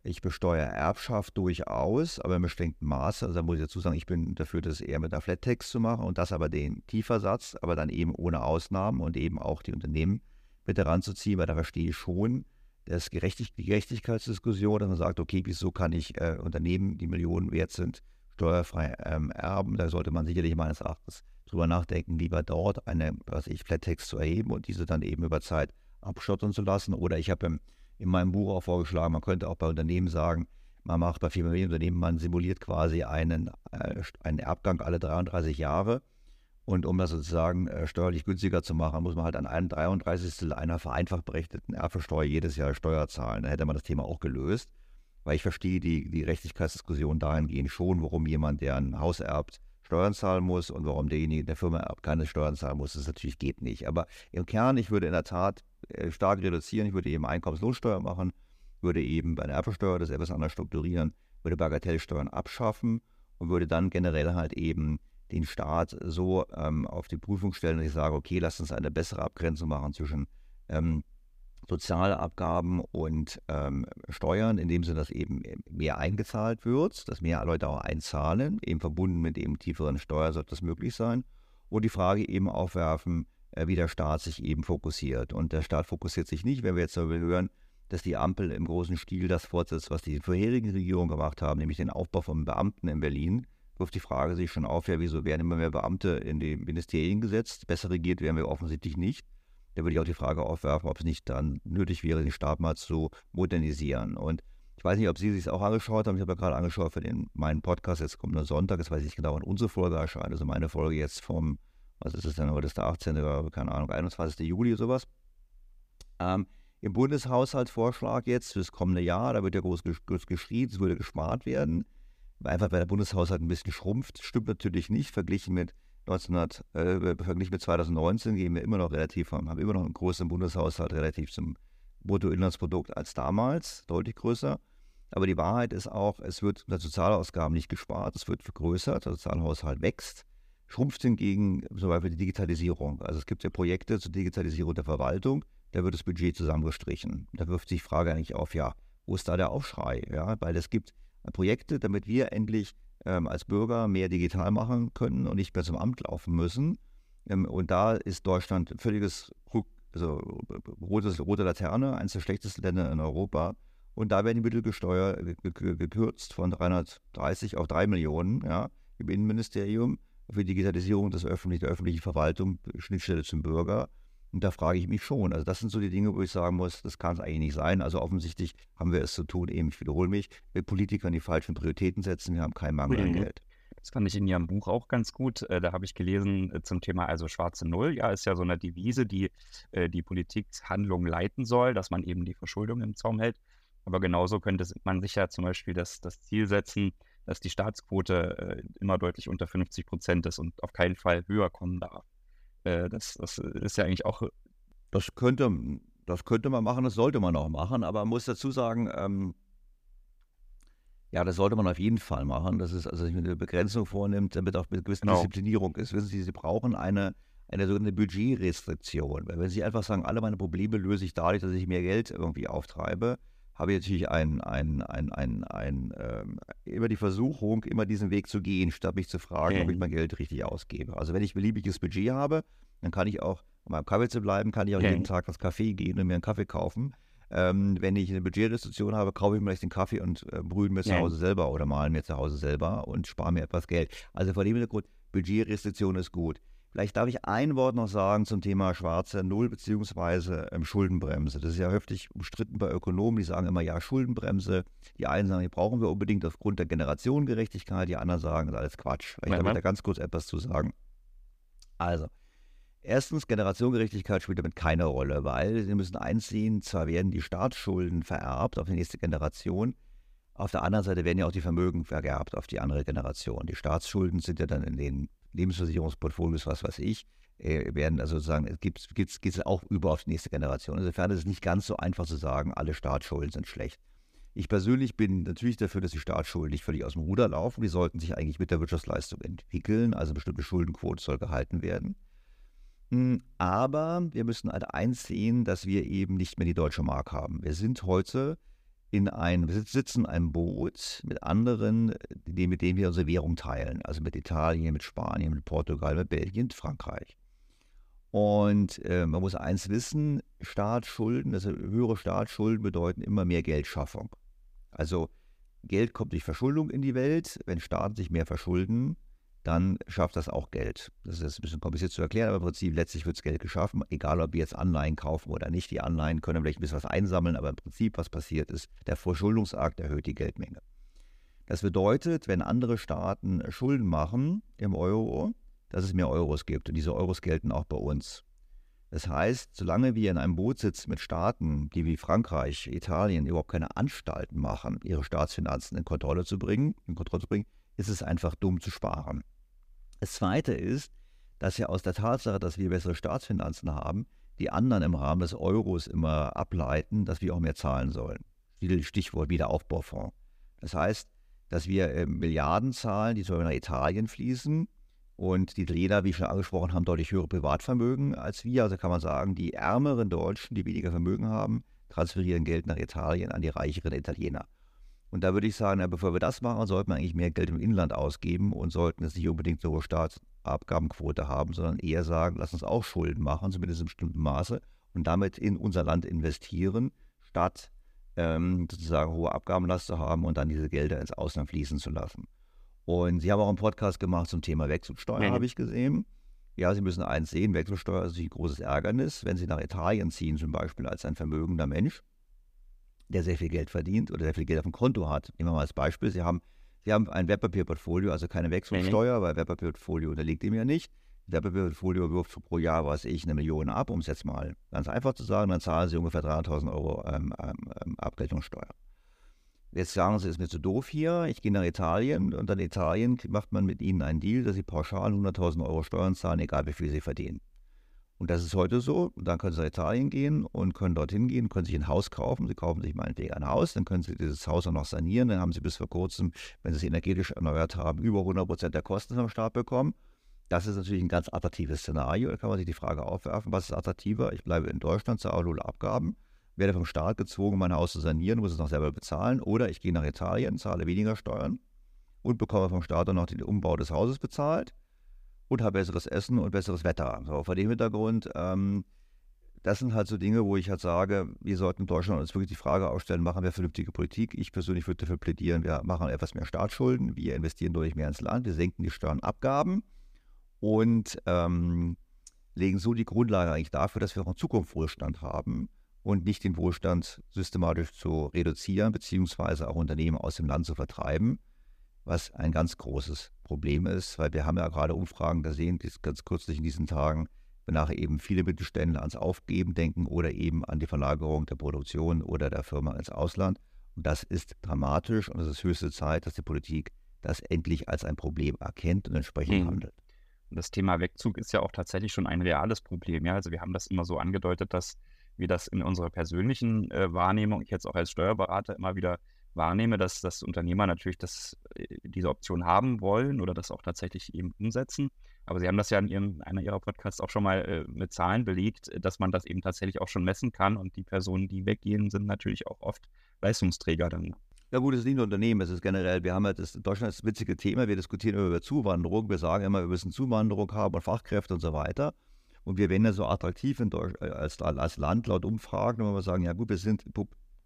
ich besteuere Erbschaft durchaus, aber im beschränkten Maße. Also da muss ich dazu sagen, ich bin dafür, das eher mit einer Flat-Tax zu machen und das aber den Tiefersatz, aber dann eben ohne Ausnahmen und eben auch die Unternehmen mit heranzuziehen, weil da verstehe ich schon, dass Gerechtig Gerechtigkeitsdiskussion, dass man sagt, okay, wieso kann ich äh, Unternehmen, die Millionen wert sind, steuerfrei ähm, erben? Da sollte man sicherlich meines Erachtens drüber nachdenken, lieber dort eine, was ich, Flat-Tax zu erheben und diese dann eben über Zeit abschottern zu lassen. Oder ich habe im in meinem Buch auch vorgeschlagen, man könnte auch bei Unternehmen sagen, man macht bei Familienunternehmen, man simuliert quasi einen, äh, einen Erbgang alle 33 Jahre. Und um das sozusagen äh, steuerlich günstiger zu machen, muss man halt an einem 33. einer vereinfacht berechneten Erbversteuer jedes Jahr Steuer zahlen. Dann hätte man das Thema auch gelöst. Weil ich verstehe die, die Rechtlichkeitsdiskussion dahingehend schon, warum jemand, der ein Haus erbt, Steuern zahlen muss und warum derjenige, der Firma erbt, keine Steuern zahlen muss. Das natürlich geht nicht. Aber im Kern, ich würde in der Tat stark reduzieren. Ich würde eben Einkommenslohnsteuer machen, würde eben bei der Erbsteuer das etwas anders strukturieren, würde Bagatellsteuern abschaffen und würde dann generell halt eben den Staat so ähm, auf die Prüfung stellen, dass ich sage, okay, lass uns eine bessere Abgrenzung machen zwischen ähm, Sozialabgaben und ähm, Steuern, in dem Sinne, dass eben mehr eingezahlt wird, dass mehr Leute auch einzahlen, eben verbunden mit eben tieferen Steuern sollte das möglich sein. Und die Frage eben aufwerfen, äh, wie der Staat sich eben fokussiert. Und der Staat fokussiert sich nicht, wenn wir jetzt hören, dass die Ampel im großen Stil das fortsetzt, was die vorherigen Regierungen gemacht haben, nämlich den Aufbau von Beamten in Berlin, wirft die Frage sich schon auf, ja, wieso werden immer mehr Beamte in die Ministerien gesetzt? Besser regiert werden wir offensichtlich nicht. Da würde ich auch die Frage aufwerfen, ob es nicht dann nötig wäre, den Staat mal zu modernisieren. Und ich weiß nicht, ob Sie sich auch angeschaut haben. Ich habe ja gerade angeschaut für den, meinen Podcast. Jetzt kommt nur Sonntag. Jetzt weiß ich nicht genau, wann unsere Folge erscheint. Also meine Folge jetzt vom was ist es denn, heute ist der 18. oder keine Ahnung, 21. Juli oder sowas. Ähm, Im Bundeshaushaltsvorschlag jetzt fürs kommende Jahr, da wird ja groß, groß geschrien, es würde gespart werden. Einfach weil der Bundeshaushalt ein bisschen schrumpft, stimmt natürlich nicht. Verglichen mit 1900, äh, verglichen mit 2019 gehen wir immer noch relativ, haben immer noch einen größeren Bundeshaushalt relativ zum Bruttoinlandsprodukt als damals, deutlich größer. Aber die Wahrheit ist auch, es wird unter Sozialausgaben nicht gespart, es wird vergrößert, der Sozialhaushalt wächst. Schrumpft hingegen zum Beispiel die Digitalisierung. Also es gibt ja Projekte zur Digitalisierung der Verwaltung, da wird das Budget zusammengestrichen. Da wirft sich die Frage eigentlich auf, ja, wo ist da der Aufschrei? Ja, weil es gibt Projekte, damit wir endlich ähm, als Bürger mehr digital machen können und nicht mehr zum Amt laufen müssen. Ähm, und da ist Deutschland völliges also rotes, rote Laterne, eines der schlechtesten Länder in Europa. Und da werden die Mittel gesteuert, gekürzt von 330 auf 3 Millionen ja, im Innenministerium für Digitalisierung des öffentlichen, der öffentlichen Verwaltung, Schnittstelle zum Bürger. Und da frage ich mich schon. Also das sind so die Dinge, wo ich sagen muss, das kann es eigentlich nicht sein. Also offensichtlich haben wir es zu tun, eben, ich wiederhole mich, mit Politikern die falschen Prioritäten setzen. Wir haben keinen Mangel an Geld. Das fand ich in Ihrem Buch auch ganz gut. Äh, da habe ich gelesen äh, zum Thema also schwarze Null. Ja, ist ja so eine Devise, die äh, die Politikhandlung leiten soll, dass man eben die Verschuldung im Zaum hält. Aber genauso könnte man sich ja zum Beispiel das, das Ziel setzen, dass die Staatsquote äh, immer deutlich unter 50 Prozent ist und auf keinen Fall höher kommen darf. Äh, das, das, ist ja eigentlich auch. Das könnte, das könnte man machen, das sollte man auch machen, aber man muss dazu sagen, ähm, ja, das sollte man auf jeden Fall machen. Das ist, also eine Begrenzung vornimmt, damit auch eine gewisse genau. Disziplinierung ist. Wissen Sie, Sie brauchen eine, eine sogenannte Budgetrestriktion. Weil wenn Sie einfach sagen, alle meine Probleme löse ich dadurch, dass ich mehr Geld irgendwie auftreibe, habe ich natürlich ein, ein, ein, ein, ein, ähm, immer die Versuchung, immer diesen Weg zu gehen, statt mich zu fragen, ob ich mein Geld richtig ausgebe. Also wenn ich beliebiges Budget habe, dann kann ich auch, um beim Kaffee zu bleiben, kann ich auch jeden Tag das Kaffee gehen und mir einen Kaffee kaufen. Ähm, wenn ich eine Budgetrestriktion habe, kaufe ich mir den Kaffee und äh, brühe mir zu Hause selber oder malen mir zu Hause selber und spare mir etwas Geld. Also vor dem Hintergrund, Budgetrestriktion ist gut. Vielleicht darf ich ein Wort noch sagen zum Thema schwarze Null bzw. Ähm, Schuldenbremse. Das ist ja häufig umstritten bei Ökonomen, die sagen immer, ja, Schuldenbremse. Die einen sagen, die brauchen wir unbedingt aufgrund der Generationengerechtigkeit, die anderen sagen, das ist alles Quatsch. Ich darf da ganz kurz etwas zu sagen. Also, Erstens, Generationengerechtigkeit spielt damit keine Rolle, weil Sie müssen einsehen, zwar werden die Staatsschulden vererbt auf die nächste Generation, auf der anderen Seite werden ja auch die Vermögen vererbt auf die andere Generation. Die Staatsschulden sind ja dann in den Lebensversicherungsportfolios, was weiß ich, äh, werden also sozusagen, geht es auch über auf die nächste Generation. Insofern ist es nicht ganz so einfach zu sagen, alle Staatsschulden sind schlecht. Ich persönlich bin natürlich dafür, dass die Staatsschulden nicht völlig aus dem Ruder laufen. Die sollten sich eigentlich mit der Wirtschaftsleistung entwickeln. Also eine bestimmte Schuldenquote soll gehalten werden. Hm, aber wir müssen halt eins sehen, dass wir eben nicht mehr die deutsche Mark haben. Wir sind heute in ein, wir sitzen in einem Boot mit anderen, mit denen wir unsere Währung teilen. Also mit Italien, mit Spanien, mit Portugal, mit Belgien, Frankreich. Und äh, man muss eins wissen, Staatsschulden, also höhere Staatsschulden bedeuten immer mehr Geldschaffung. Also Geld kommt durch Verschuldung in die Welt. Wenn Staaten sich mehr verschulden, dann schafft das auch Geld. Das ist ein bisschen kompliziert zu erklären, aber im Prinzip letztlich wird das Geld geschaffen, egal ob wir jetzt Anleihen kaufen oder nicht. Die Anleihen können vielleicht ein bisschen was einsammeln, aber im Prinzip, was passiert ist, der Verschuldungsakt erhöht die Geldmenge. Das bedeutet, wenn andere Staaten Schulden machen im Euro, dass es mehr Euros gibt und diese Euros gelten auch bei uns. Das heißt, solange wir in einem Boot sitzen mit Staaten, die wie Frankreich, Italien überhaupt keine Anstalten machen, ihre Staatsfinanzen in Kontrolle zu bringen, in Kontrolle zu bringen, ist es einfach dumm zu sparen. Das Zweite ist, dass ja aus der Tatsache, dass wir bessere Staatsfinanzen haben, die anderen im Rahmen des Euros immer ableiten, dass wir auch mehr zahlen sollen. Stichwort Wiederaufbaufonds. Das heißt, dass wir äh, Milliarden zahlen, die Beispiel nach Italien fließen. Und die Italiener, wie schon angesprochen, haben deutlich höhere Privatvermögen als wir. Also kann man sagen, die ärmeren Deutschen, die weniger Vermögen haben, transferieren Geld nach Italien an die reicheren Italiener. Und da würde ich sagen, ja, bevor wir das machen, sollten wir eigentlich mehr Geld im Inland ausgeben und sollten jetzt nicht unbedingt so hohe Staatsabgabenquote haben, sondern eher sagen, lass uns auch Schulden machen, zumindest in bestimmten Maße, und damit in unser Land investieren, statt ähm, sozusagen hohe Abgabenlast zu haben und dann diese Gelder ins Ausland fließen zu lassen. Und Sie haben auch einen Podcast gemacht zum Thema Wechselsteuer, habe ich gesehen. Ja, Sie müssen eins sehen, Wechselsteuer ist ein großes Ärgernis. Wenn Sie nach Italien ziehen, zum Beispiel als ein vermögender Mensch, der sehr viel Geld verdient oder sehr viel Geld auf dem Konto hat. Nehmen wir mal als Beispiel, Sie haben, Sie haben ein Wertpapierportfolio, also keine Wechselsteuer, mhm. weil Wertpapierportfolio unterliegt ihm ja nicht. Wertpapierportfolio wirft pro Jahr, was ich, eine Million ab, um es jetzt mal ganz einfach zu sagen, dann zahlen Sie ungefähr 300.000 Euro ähm, ähm, Abgeltungssteuer. Jetzt sagen Sie, es ist mir zu doof hier, ich gehe nach Italien und dann in Italien macht man mit Ihnen einen Deal, dass Sie pauschal 100.000 Euro Steuern zahlen, egal wie viel Sie verdienen. Und das ist heute so. Und dann können Sie nach Italien gehen und können dorthin gehen, können sich ein Haus kaufen. Sie kaufen sich meinetwegen ein Haus, dann können Sie dieses Haus auch noch sanieren. Dann haben Sie bis vor kurzem, wenn Sie es energetisch erneuert haben, über 100 Prozent der Kosten vom Staat bekommen. Das ist natürlich ein ganz attraktives Szenario. Da kann man sich die Frage aufwerfen, was ist attraktiver? Ich bleibe in Deutschland, zahle hohe Abgaben, werde vom Staat gezwungen, mein Haus zu sanieren, muss es noch selber bezahlen. Oder ich gehe nach Italien, zahle weniger Steuern und bekomme vom Staat dann noch den Umbau des Hauses bezahlt und habe besseres Essen und besseres Wetter. So, vor dem Hintergrund, ähm, das sind halt so Dinge, wo ich halt sage, wir sollten in Deutschland uns wirklich die Frage aufstellen, machen wir vernünftige Politik? Ich persönlich würde dafür plädieren, wir machen etwas mehr Staatsschulden, wir investieren deutlich mehr ins Land, wir senken die Steuernabgaben und ähm, legen so die Grundlage eigentlich dafür, dass wir auch in Zukunft Wohlstand haben und nicht den Wohlstand systematisch zu reduzieren, beziehungsweise auch Unternehmen aus dem Land zu vertreiben was ein ganz großes Problem ist, weil wir haben ja gerade Umfragen gesehen, ganz kürzlich in diesen Tagen, wonach eben viele Mittelständler ans Aufgeben denken oder eben an die Verlagerung der Produktion oder der Firma ins Ausland. Und das ist dramatisch und es ist höchste Zeit, dass die Politik das endlich als ein Problem erkennt und entsprechend mhm. handelt. Und das Thema Wegzug ist ja auch tatsächlich schon ein reales Problem. Ja? Also wir haben das immer so angedeutet, dass wir das in unserer persönlichen äh, Wahrnehmung, ich jetzt auch als Steuerberater immer wieder wahrnehme, dass, dass Unternehmer natürlich das, äh, diese Option haben wollen oder das auch tatsächlich eben umsetzen. Aber Sie haben das ja in ihrem, einer Ihrer Podcasts auch schon mal äh, mit Zahlen belegt, dass man das eben tatsächlich auch schon messen kann. Und die Personen, die weggehen, sind natürlich auch oft Leistungsträger dann. Ja gut, es ist nicht nur Unternehmen, es ist generell, wir haben ja das, Deutschland ist das witzige Thema, wir diskutieren immer über Zuwanderung, wir sagen immer, wir müssen Zuwanderung haben und Fachkräfte und so weiter. Und wir werden ja so attraktiv äh, als, als Land laut Umfragen, wenn wir sagen, ja gut, wir sind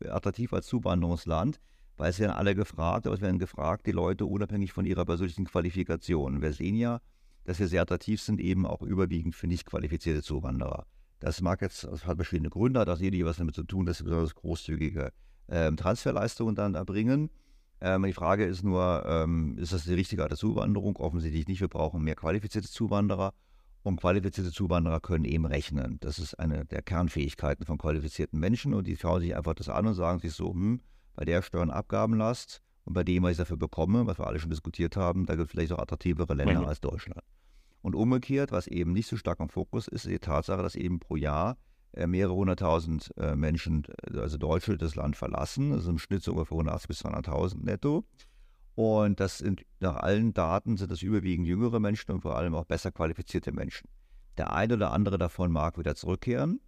attraktiv als Zuwanderungsland, weil es werden alle gefragt, aber es werden gefragt, die Leute unabhängig von ihrer persönlichen Qualifikation. Wir sehen ja, dass wir sehr attraktiv sind, eben auch überwiegend für nicht qualifizierte Zuwanderer. Das mag jetzt, das hat verschiedene Gründe, hat auch sicherlich was damit zu tun, dass wir besonders großzügige ähm, Transferleistungen dann erbringen. Ähm, die Frage ist nur, ähm, ist das die richtige Art der Zuwanderung? Offensichtlich nicht. Wir brauchen mehr qualifizierte Zuwanderer. Und qualifizierte Zuwanderer können eben rechnen. Das ist eine der Kernfähigkeiten von qualifizierten Menschen. Und die schauen sich einfach das an und sagen sich so, hm, bei der Steuern Abgabenlast und bei dem, was ich dafür bekomme, was wir alle schon diskutiert haben, da gibt es vielleicht auch attraktivere Länder mhm. als Deutschland. Und umgekehrt, was eben nicht so stark im Fokus ist, ist die Tatsache, dass eben pro Jahr äh, mehrere hunderttausend äh, Menschen, äh, also Deutsche, das Land verlassen. Also im Schnitt so ungefähr 180 bis 200.000 netto. Und das sind nach allen Daten sind das überwiegend jüngere Menschen und vor allem auch besser qualifizierte Menschen. Der eine oder andere davon mag wieder zurückkehren,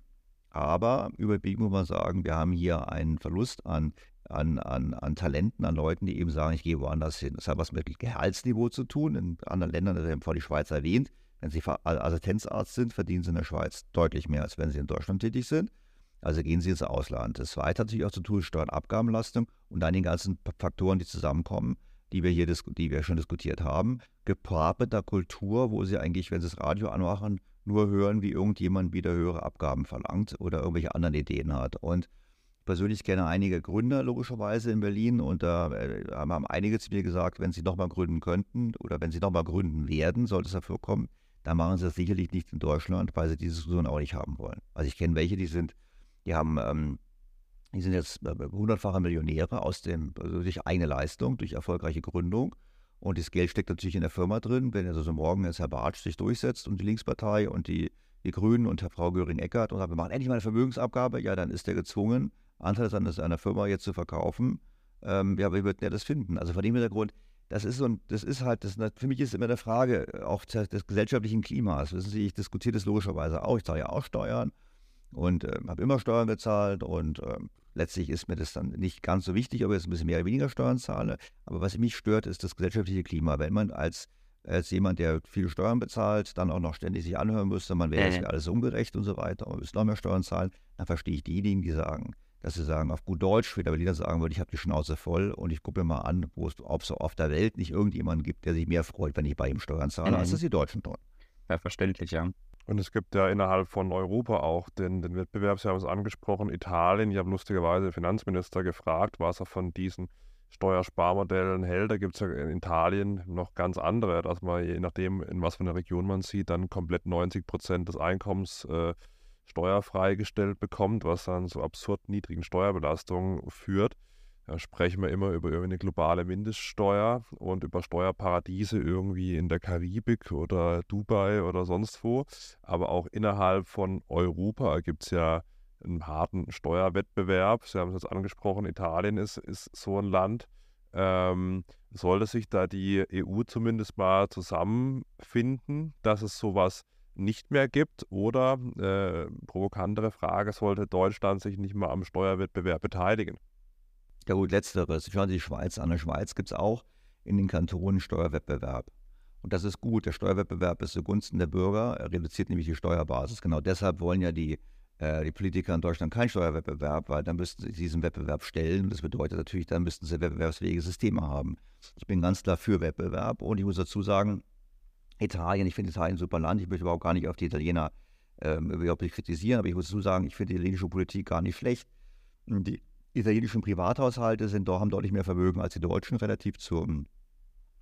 aber überwiegend muss man sagen, wir haben hier einen Verlust an, an, an, an Talenten, an Leuten, die eben sagen, ich gehe woanders hin. Das hat was mit Gehaltsniveau zu tun. In anderen Ländern, das haben vorhin die Schweiz erwähnt, wenn Sie Assistenzarzt sind, verdienen Sie in der Schweiz deutlich mehr, als wenn Sie in Deutschland tätig sind. Also gehen Sie ins Ausland. Das Zweite hat natürlich auch zu tun, Steuernabgabenlastung und dann die ganzen Faktoren, die zusammenkommen, die wir hier die wir schon diskutiert haben. Gepaart mit Kultur, wo Sie eigentlich, wenn Sie das Radio anmachen, nur hören, wie irgendjemand wieder höhere Abgaben verlangt oder irgendwelche anderen Ideen hat. Und persönlich kenne einige Gründer logischerweise in Berlin und da äh, haben einige zu mir gesagt, wenn sie nochmal gründen könnten oder wenn sie nochmal gründen werden, sollte es dafür kommen, dann machen sie das sicherlich nicht in Deutschland, weil sie diese Diskussion auch nicht haben wollen. Also ich kenne welche, die sind, die haben, ähm, die sind jetzt äh, hundertfache Millionäre aus dem, also durch eigene Leistung, durch erfolgreiche Gründung. Und das Geld steckt natürlich in der Firma drin. Wenn also so morgen jetzt Herr Bartsch sich durchsetzt und die Linkspartei und die, die Grünen und Herr Frau Göring-Eckert und sagt, wir machen endlich mal eine Vermögensabgabe, ja, dann ist der gezwungen, Anteile seiner, seiner Firma jetzt zu verkaufen. Ähm, ja, wie wird der das finden? Also von dem Hintergrund, das ist so ein, das ist halt, das, für mich ist immer eine Frage äh, auch des, des gesellschaftlichen Klimas. Wissen Sie, ich diskutiere das logischerweise auch. Ich zahle ja auch Steuern und äh, habe immer Steuern bezahlt und äh, letztlich ist mir das dann nicht ganz so wichtig, ob ich jetzt ein bisschen mehr oder weniger Steuern zahle. Aber was mich stört, ist das gesellschaftliche Klima. Wenn man als, als jemand, der viele Steuern bezahlt, dann auch noch ständig sich anhören müsste, man wäre jetzt alles ungerecht und so weiter und müsste noch mehr Steuern zahlen, dann verstehe ich diejenigen, die sagen, dass sie sagen, auf gut Deutsch, wie der Berliner sagen würde, ich habe die Schnauze voll und ich gucke mir mal an, wo es ob so auf der Welt nicht irgendjemanden gibt, der sich mehr freut, wenn ich bei ihm Steuern zahle, mhm. als das die Deutschen tun. Ja, verständlich, ja. Und es gibt ja innerhalb von Europa auch den, den Wettbewerb, Sie haben es angesprochen, Italien. Ich habe lustigerweise den Finanzminister gefragt, was er von diesen Steuersparmodellen hält. Da gibt es ja in Italien noch ganz andere, dass man je nachdem, in was für einer Region man sieht, dann komplett 90 Prozent des Einkommens äh, steuerfrei gestellt bekommt, was dann zu absurd niedrigen Steuerbelastungen führt. Da sprechen wir immer über eine globale Mindeststeuer und über Steuerparadiese irgendwie in der Karibik oder Dubai oder sonst wo. Aber auch innerhalb von Europa gibt es ja einen harten Steuerwettbewerb. Sie haben es jetzt angesprochen, Italien ist, ist so ein Land. Ähm, sollte sich da die EU zumindest mal zusammenfinden, dass es sowas nicht mehr gibt? Oder, äh, provokantere Frage, sollte Deutschland sich nicht mal am Steuerwettbewerb beteiligen? Ja gut, letzteres. Schauen Sie die Schweiz an. In der Schweiz gibt es auch in den Kantonen Steuerwettbewerb. Und das ist gut. Der Steuerwettbewerb ist zugunsten der Bürger. Er reduziert nämlich die Steuerbasis. Genau deshalb wollen ja die, äh, die Politiker in Deutschland keinen Steuerwettbewerb, weil dann müssten sie diesen Wettbewerb stellen. Das bedeutet natürlich, dann müssten sie wettbewerbsfähige Systeme haben. Ich bin ganz klar für Wettbewerb und ich muss dazu sagen, Italien, ich finde Italien ein super Land. Ich möchte überhaupt gar nicht auf die Italiener ähm, kritisieren, aber ich muss dazu sagen, ich finde die italienische Politik gar nicht schlecht. Die italienischen Privathaushalte sind haben deutlich mehr Vermögen als die deutschen, relativ zur,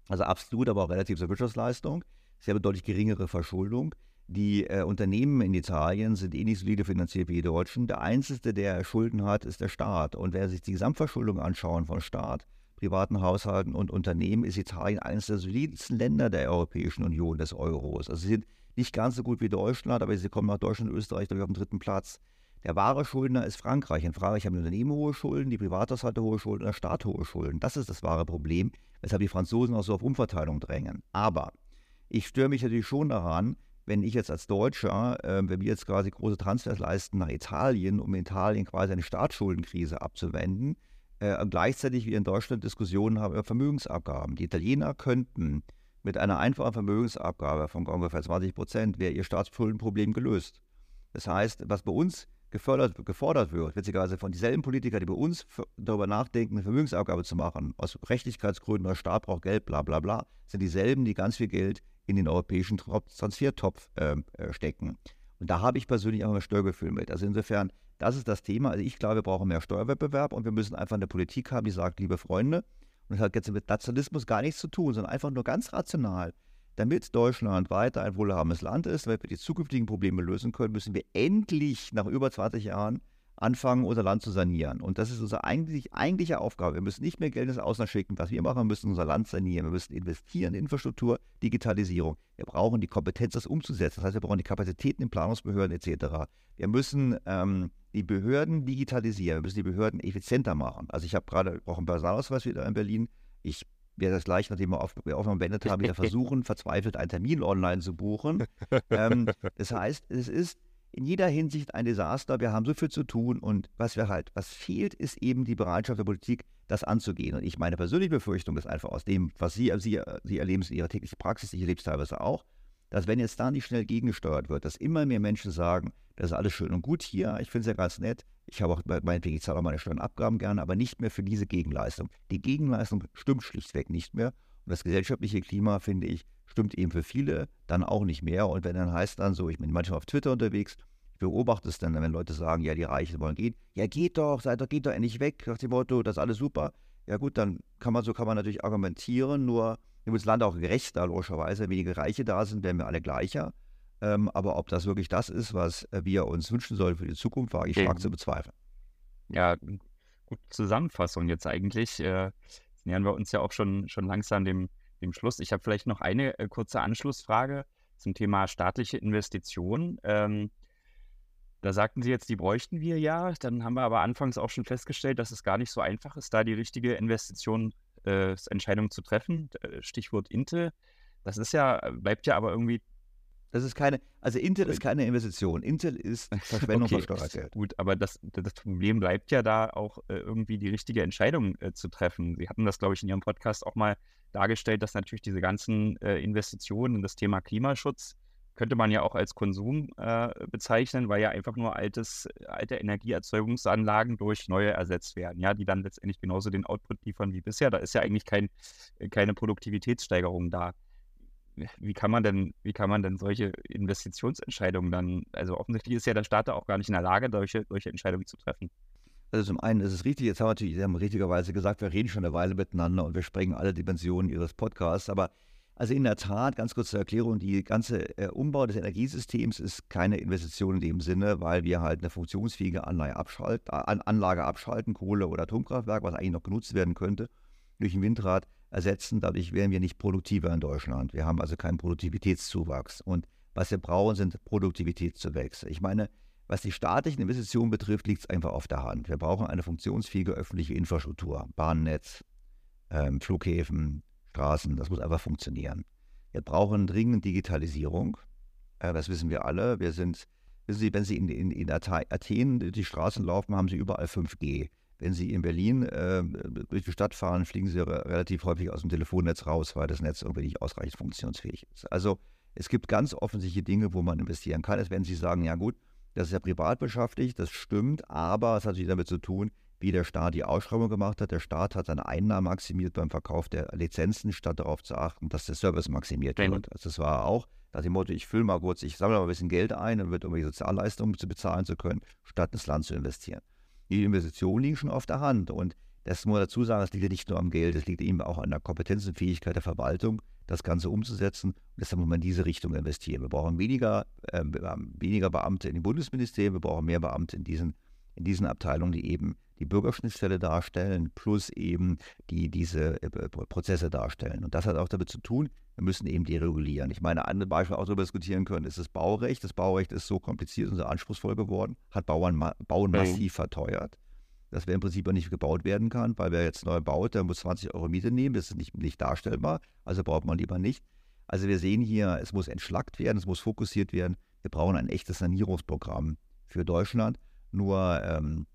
also absolut, aber auch relativ zur Wirtschaftsleistung. Sie haben deutlich geringere Verschuldung. Die äh, Unternehmen in Italien sind ähnlich eh solide finanziert wie die Deutschen. Der einzige, der Schulden hat, ist der Staat. Und wer sich die Gesamtverschuldung anschauen von Staat, privaten Haushalten und Unternehmen ist Italien eines der solidsten Länder der Europäischen Union des Euros. Also sie sind nicht ganz so gut wie Deutschland, aber sie kommen nach Deutschland und Österreich durch auf den dritten Platz. Der wahre Schuldner ist Frankreich. In Frankreich haben die Unternehmen hohe Schulden, die Privathaushalte hohe Schulden, der Staat hohe Schulden. Das ist das wahre Problem, weshalb die Franzosen auch so auf Umverteilung drängen. Aber ich störe mich natürlich schon daran, wenn ich jetzt als Deutscher, äh, wenn wir jetzt quasi große Transfers leisten nach Italien, um Italien quasi eine Staatsschuldenkrise abzuwenden, äh, gleichzeitig wir in Deutschland Diskussionen haben über Vermögensabgaben. Die Italiener könnten mit einer einfachen Vermögensabgabe von ungefähr 20 Prozent wäre ihr Staatsschuldenproblem gelöst. Das heißt, was bei uns gefördert, gefordert wird, witzigerweise von dieselben Politikern, die bei uns darüber nachdenken, eine Vermögensabgabe zu machen, aus Rechtlichkeitsgründen, der Staat braucht Geld, bla bla bla, sind dieselben, die ganz viel Geld in den europäischen Transfertopf ähm, äh, stecken. Und da habe ich persönlich auch ein Störgefühl mit. Also insofern, das ist das Thema. Also ich glaube, wir brauchen mehr Steuerwettbewerb und wir müssen einfach eine Politik haben, die sagt, liebe Freunde, und das hat jetzt mit Nationalismus gar nichts zu tun, sondern einfach nur ganz rational. Damit Deutschland weiter ein wohlhabendes Land ist, damit wir die zukünftigen Probleme lösen können, müssen wir endlich nach über 20 Jahren anfangen, unser Land zu sanieren. Und das ist unsere eigentlich, eigentliche Aufgabe. Wir müssen nicht mehr Geld ins Ausland schicken. Was wir machen, müssen unser Land sanieren. Wir müssen investieren in Infrastruktur, Digitalisierung. Wir brauchen die Kompetenz, das umzusetzen. Das heißt, wir brauchen die Kapazitäten in Planungsbehörden etc. Wir müssen ähm, die Behörden digitalisieren. Wir müssen die Behörden effizienter machen. Also ich habe gerade auch einen Personalausweis wieder in Berlin. Ich werde das gleich, nachdem wir auf, Aufnahme beendet haben, wieder versuchen, verzweifelt einen Termin online zu buchen. ähm, das heißt, es ist in jeder Hinsicht ein Desaster. Wir haben so viel zu tun und was wir halt, was fehlt, ist eben die Bereitschaft der Politik, das anzugehen. Und ich meine persönliche Befürchtung ist einfach aus dem, was Sie, Sie, Sie erleben in Ihrer täglichen Praxis, ich erlebe es teilweise auch, dass wenn jetzt da nicht schnell gegengesteuert wird, dass immer mehr Menschen sagen, das ist alles schön und gut hier, ich finde es ja ganz nett, ich habe auch meinetwegen, ich zahle auch meine Steuernabgaben gerne, aber nicht mehr für diese Gegenleistung. Die Gegenleistung stimmt schlichtweg nicht mehr. Und das gesellschaftliche Klima, finde ich, stimmt eben für viele dann auch nicht mehr. Und wenn dann heißt dann so, ich bin manchmal auf Twitter unterwegs, ich beobachte es dann, wenn Leute sagen, ja, die Reichen wollen gehen, ja, geht doch, seid doch, geht doch endlich weg, nach dem Motto, das ist alles super. Ja gut, dann kann man so kann man natürlich argumentieren, nur im Land auch gerechter, logischerweise, wenn weniger Reiche da sind, werden wir alle gleicher. Ähm, aber ob das wirklich das ist, was wir uns wünschen sollen für die Zukunft, wage ich stark zu bezweifeln. Ja, gute Zusammenfassung jetzt eigentlich. Äh, jetzt nähern wir uns ja auch schon, schon langsam dem, dem Schluss. Ich habe vielleicht noch eine äh, kurze Anschlussfrage zum Thema staatliche Investitionen. Ähm, da sagten Sie jetzt, die bräuchten wir ja. Dann haben wir aber anfangs auch schon festgestellt, dass es gar nicht so einfach ist, da die richtige Investitionsentscheidung äh, zu treffen. Äh, Stichwort Intel. Das ist ja, bleibt ja aber irgendwie das ist keine, also Intel ist keine Investition. Intel ist Verschwendung okay, von Steuergeld. Gut, aber das, das Problem bleibt ja da auch äh, irgendwie die richtige Entscheidung äh, zu treffen. Sie hatten das, glaube ich, in Ihrem Podcast auch mal dargestellt, dass natürlich diese ganzen äh, Investitionen in das Thema Klimaschutz könnte man ja auch als Konsum äh, bezeichnen, weil ja einfach nur altes, alte Energieerzeugungsanlagen durch neue ersetzt werden, ja, die dann letztendlich genauso den Output liefern wie bisher. Da ist ja eigentlich kein, keine Produktivitätssteigerung da wie kann man denn, wie kann man denn solche Investitionsentscheidungen dann, also offensichtlich ist ja der Staat auch gar nicht in der Lage, solche, solche Entscheidungen zu treffen. Also zum einen ist es richtig, jetzt haben wir natürlich, Sie haben richtigerweise gesagt, wir reden schon eine Weile miteinander und wir sprengen alle Dimensionen Ihres Podcasts, aber also in der Tat, ganz kurz zur Erklärung, die ganze äh, Umbau des Energiesystems ist keine Investition in dem Sinne, weil wir halt eine funktionsfähige Anlage, abschalten, Anlage abschalten, Kohle- oder Atomkraftwerk, was eigentlich noch genutzt werden könnte, durch ein Windrad ersetzen. Dadurch wären wir nicht produktiver in Deutschland. Wir haben also keinen Produktivitätszuwachs. Und was wir brauchen, sind Produktivitätszuwächse. Ich meine, was die staatlichen Investitionen betrifft, liegt es einfach auf der Hand. Wir brauchen eine funktionsfähige öffentliche Infrastruktur, Bahnnetz, ähm, Flughäfen, Straßen, das muss einfach funktionieren. Wir brauchen dringend Digitalisierung. Äh, das wissen wir alle. Wir sind, wissen Sie, wenn Sie in, in, in Athen die Straßen laufen, haben Sie überall 5G. Wenn Sie in Berlin äh, durch die Stadt fahren, fliegen Sie relativ häufig aus dem Telefonnetz raus, weil das Netz irgendwie nicht ausreichend funktionsfähig ist. Also es gibt ganz offensichtliche Dinge, wo man investieren kann. Es werden Sie sagen, ja gut, das ist ja privat beschäftigt, das stimmt, aber es hat natürlich damit zu tun, wie der Staat die Ausschreibung gemacht hat. Der Staat hat seine Einnahmen maximiert beim Verkauf der Lizenzen, statt darauf zu achten, dass der Service maximiert wird. Also das war auch nach dem Motto, ich fülle mal kurz, ich sammle mal ein bisschen Geld ein, um irgendwelche Sozialleistungen zu bezahlen zu können, statt ins Land zu investieren die Investitionen liegen schon auf der Hand. Und das muss man dazu sagen, das liegt ja nicht nur am Geld, es liegt eben auch an der Kompetenz und Fähigkeit der Verwaltung, das Ganze umzusetzen. Und deshalb muss man in diese Richtung investieren. Wir brauchen weniger, äh, weniger Beamte in den Bundesministerien, wir brauchen mehr Beamte in diesen, in diesen Abteilungen, die eben die Bürgerschnittstelle darstellen, plus eben die diese äh, Prozesse darstellen. Und das hat auch damit zu tun, wir müssen eben deregulieren. Ich meine, ein Beispiel auch darüber diskutieren können, ist das Baurecht. Das Baurecht ist so kompliziert und so anspruchsvoll geworden, hat Bauern, Bauen massiv verteuert dass wer im Prinzip auch nicht gebaut werden kann, weil wer jetzt neu baut, der muss 20 Euro Miete nehmen, das ist nicht, nicht darstellbar, also baut man lieber nicht. Also wir sehen hier, es muss entschlackt werden, es muss fokussiert werden. Wir brauchen ein echtes Sanierungsprogramm für Deutschland. Nur ähm,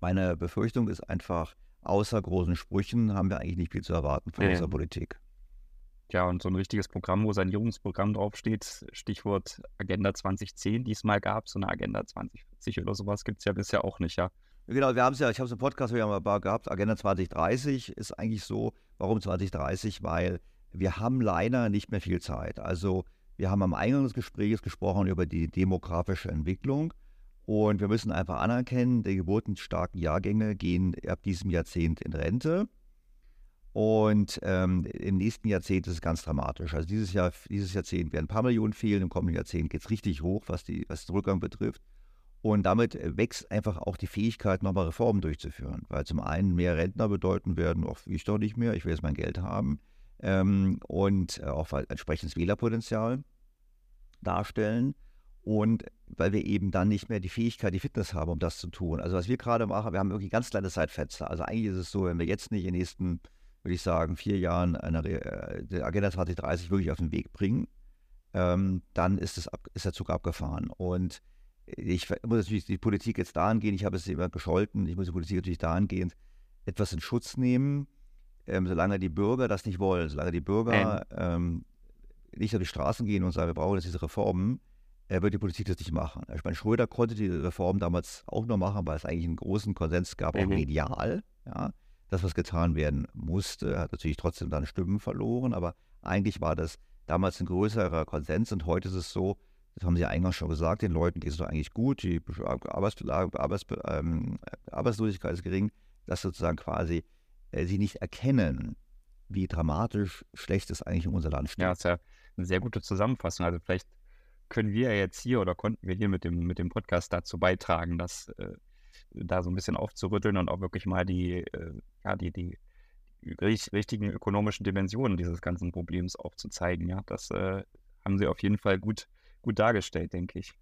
meine Befürchtung ist einfach, außer großen Sprüchen haben wir eigentlich nicht viel zu erwarten von ja. unserer Politik. Ja, und so ein richtiges Programm, wo Sanierungsprogramm draufsteht, Stichwort Agenda 2010 diesmal gab, so eine Agenda 2040 oder sowas gibt es ja bisher auch nicht, ja. Genau, wir haben es ja, ich habe es im Podcast ja mal gehabt, Agenda 2030 ist eigentlich so, warum 2030? Weil wir haben leider nicht mehr viel Zeit. Also wir haben am Eingang des Gesprächs gesprochen über die demografische Entwicklung und wir müssen einfach anerkennen, die geburtenstarken Jahrgänge gehen ab diesem Jahrzehnt in Rente. Und ähm, im nächsten Jahrzehnt ist es ganz dramatisch. Also dieses Jahr, dieses Jahrzehnt werden ein paar Millionen fehlen, im kommenden Jahrzehnt geht es richtig hoch, was, die, was den Rückgang betrifft. Und damit äh, wächst einfach auch die Fähigkeit, nochmal Reformen durchzuführen. Weil zum einen mehr Rentner bedeuten werden, auch ich doch nicht mehr, ich will jetzt mein Geld haben. Ähm, und äh, auch entsprechendes Wählerpotenzial darstellen. Und weil wir eben dann nicht mehr die Fähigkeit, die Fitness haben, um das zu tun. Also was wir gerade machen, wir haben irgendwie ganz kleine Zeitfenster. Also eigentlich ist es so, wenn wir jetzt nicht in den nächsten, würde ich sagen, vier Jahren eine äh, Agenda 2030 wirklich auf den Weg bringen, ähm, dann ist, ab, ist der Zug abgefahren. Und ich muss natürlich die Politik jetzt dahingehend, ich habe es immer gescholten, ich muss die Politik natürlich dahingehend etwas in Schutz nehmen, ähm, solange die Bürger das nicht wollen, solange die Bürger ähm, nicht auf die Straßen gehen und sagen, wir brauchen jetzt diese Reformen, äh, wird die Politik das nicht machen. Ich meine, Schröder konnte die Reform damals auch nur machen, weil es eigentlich einen großen Konsens gab, auch mhm. medial. Ja. Das, was getan werden musste, hat natürlich trotzdem dann Stimmen verloren, aber eigentlich war das damals ein größerer Konsens und heute ist es so, das haben Sie ja eingangs schon gesagt, den Leuten geht es doch eigentlich gut, die Arbeits Arbeits ähm, Arbeitslosigkeit ist gering, dass sozusagen quasi äh, sie nicht erkennen, wie dramatisch schlecht es eigentlich in unser Land steht. Ja, das ist ja eine sehr gute Zusammenfassung. Also vielleicht können wir jetzt hier oder konnten wir hier mit dem, mit dem Podcast dazu beitragen, das äh, da so ein bisschen aufzurütteln und auch wirklich mal die, äh, ja, die, die richtigen ökonomischen Dimensionen dieses ganzen Problems aufzuzeigen. Ja, das äh, haben Sie auf jeden Fall gut gut dargestellt, denke ich.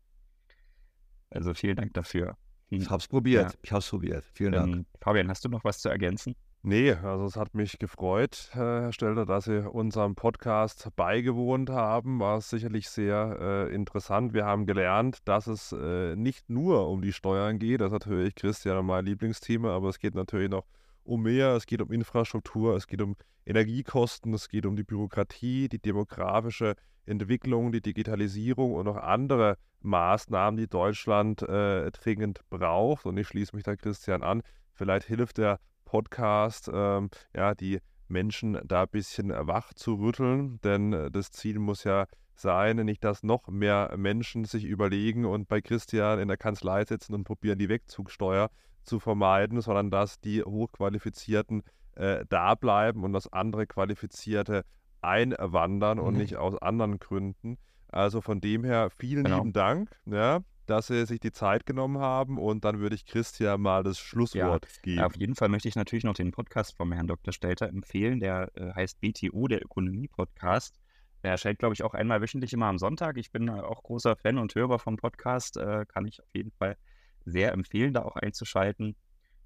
Also vielen Dank dafür. Hm. Ich habe es probiert. Ja. Ich habe es probiert. Vielen Dank. Ähm, Fabian, hast du noch was zu ergänzen? Nee, also es hat mich gefreut, äh, Herr Stelter, dass Sie unserem Podcast beigewohnt haben. War sicherlich sehr äh, interessant. Wir haben gelernt, dass es äh, nicht nur um die Steuern geht. Das ist natürlich Christian mein Lieblingsthema, aber es geht natürlich noch um mehr. Es geht um Infrastruktur, es geht um Energiekosten, es geht um die Bürokratie, die demografische Entwicklung, die Digitalisierung und noch andere Maßnahmen, die Deutschland äh, dringend braucht. Und ich schließe mich da Christian an. Vielleicht hilft der Podcast, ähm, ja, die Menschen da ein bisschen wach zu rütteln, denn äh, das Ziel muss ja sein, nicht dass noch mehr Menschen sich überlegen und bei Christian in der Kanzlei sitzen und probieren, die Wegzugsteuer zu vermeiden, sondern dass die Hochqualifizierten äh, da bleiben und dass andere Qualifizierte einwandern mhm. und nicht aus anderen Gründen. Also von dem her vielen genau. lieben Dank, ja, dass Sie sich die Zeit genommen haben und dann würde ich Christian mal das Schlusswort ja, geben. Auf jeden Fall möchte ich natürlich noch den Podcast vom Herrn Dr. Stelter empfehlen, der äh, heißt BTO, der Ökonomie-Podcast. Der erscheint, glaube ich, auch einmal wöchentlich immer am Sonntag. Ich bin auch großer Fan und Hörer vom Podcast, äh, kann ich auf jeden Fall sehr empfehlen, da auch einzuschalten.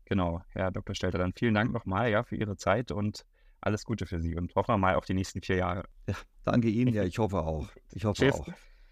Genau, Herr Dr. Stelter, dann vielen Dank nochmal ja, für Ihre Zeit und alles Gute für Sie und hoffen wir mal auf die nächsten vier Jahre. Ja, danke Ihnen, ja, ich hoffe auch. Ich hoffe Tschüss. auch.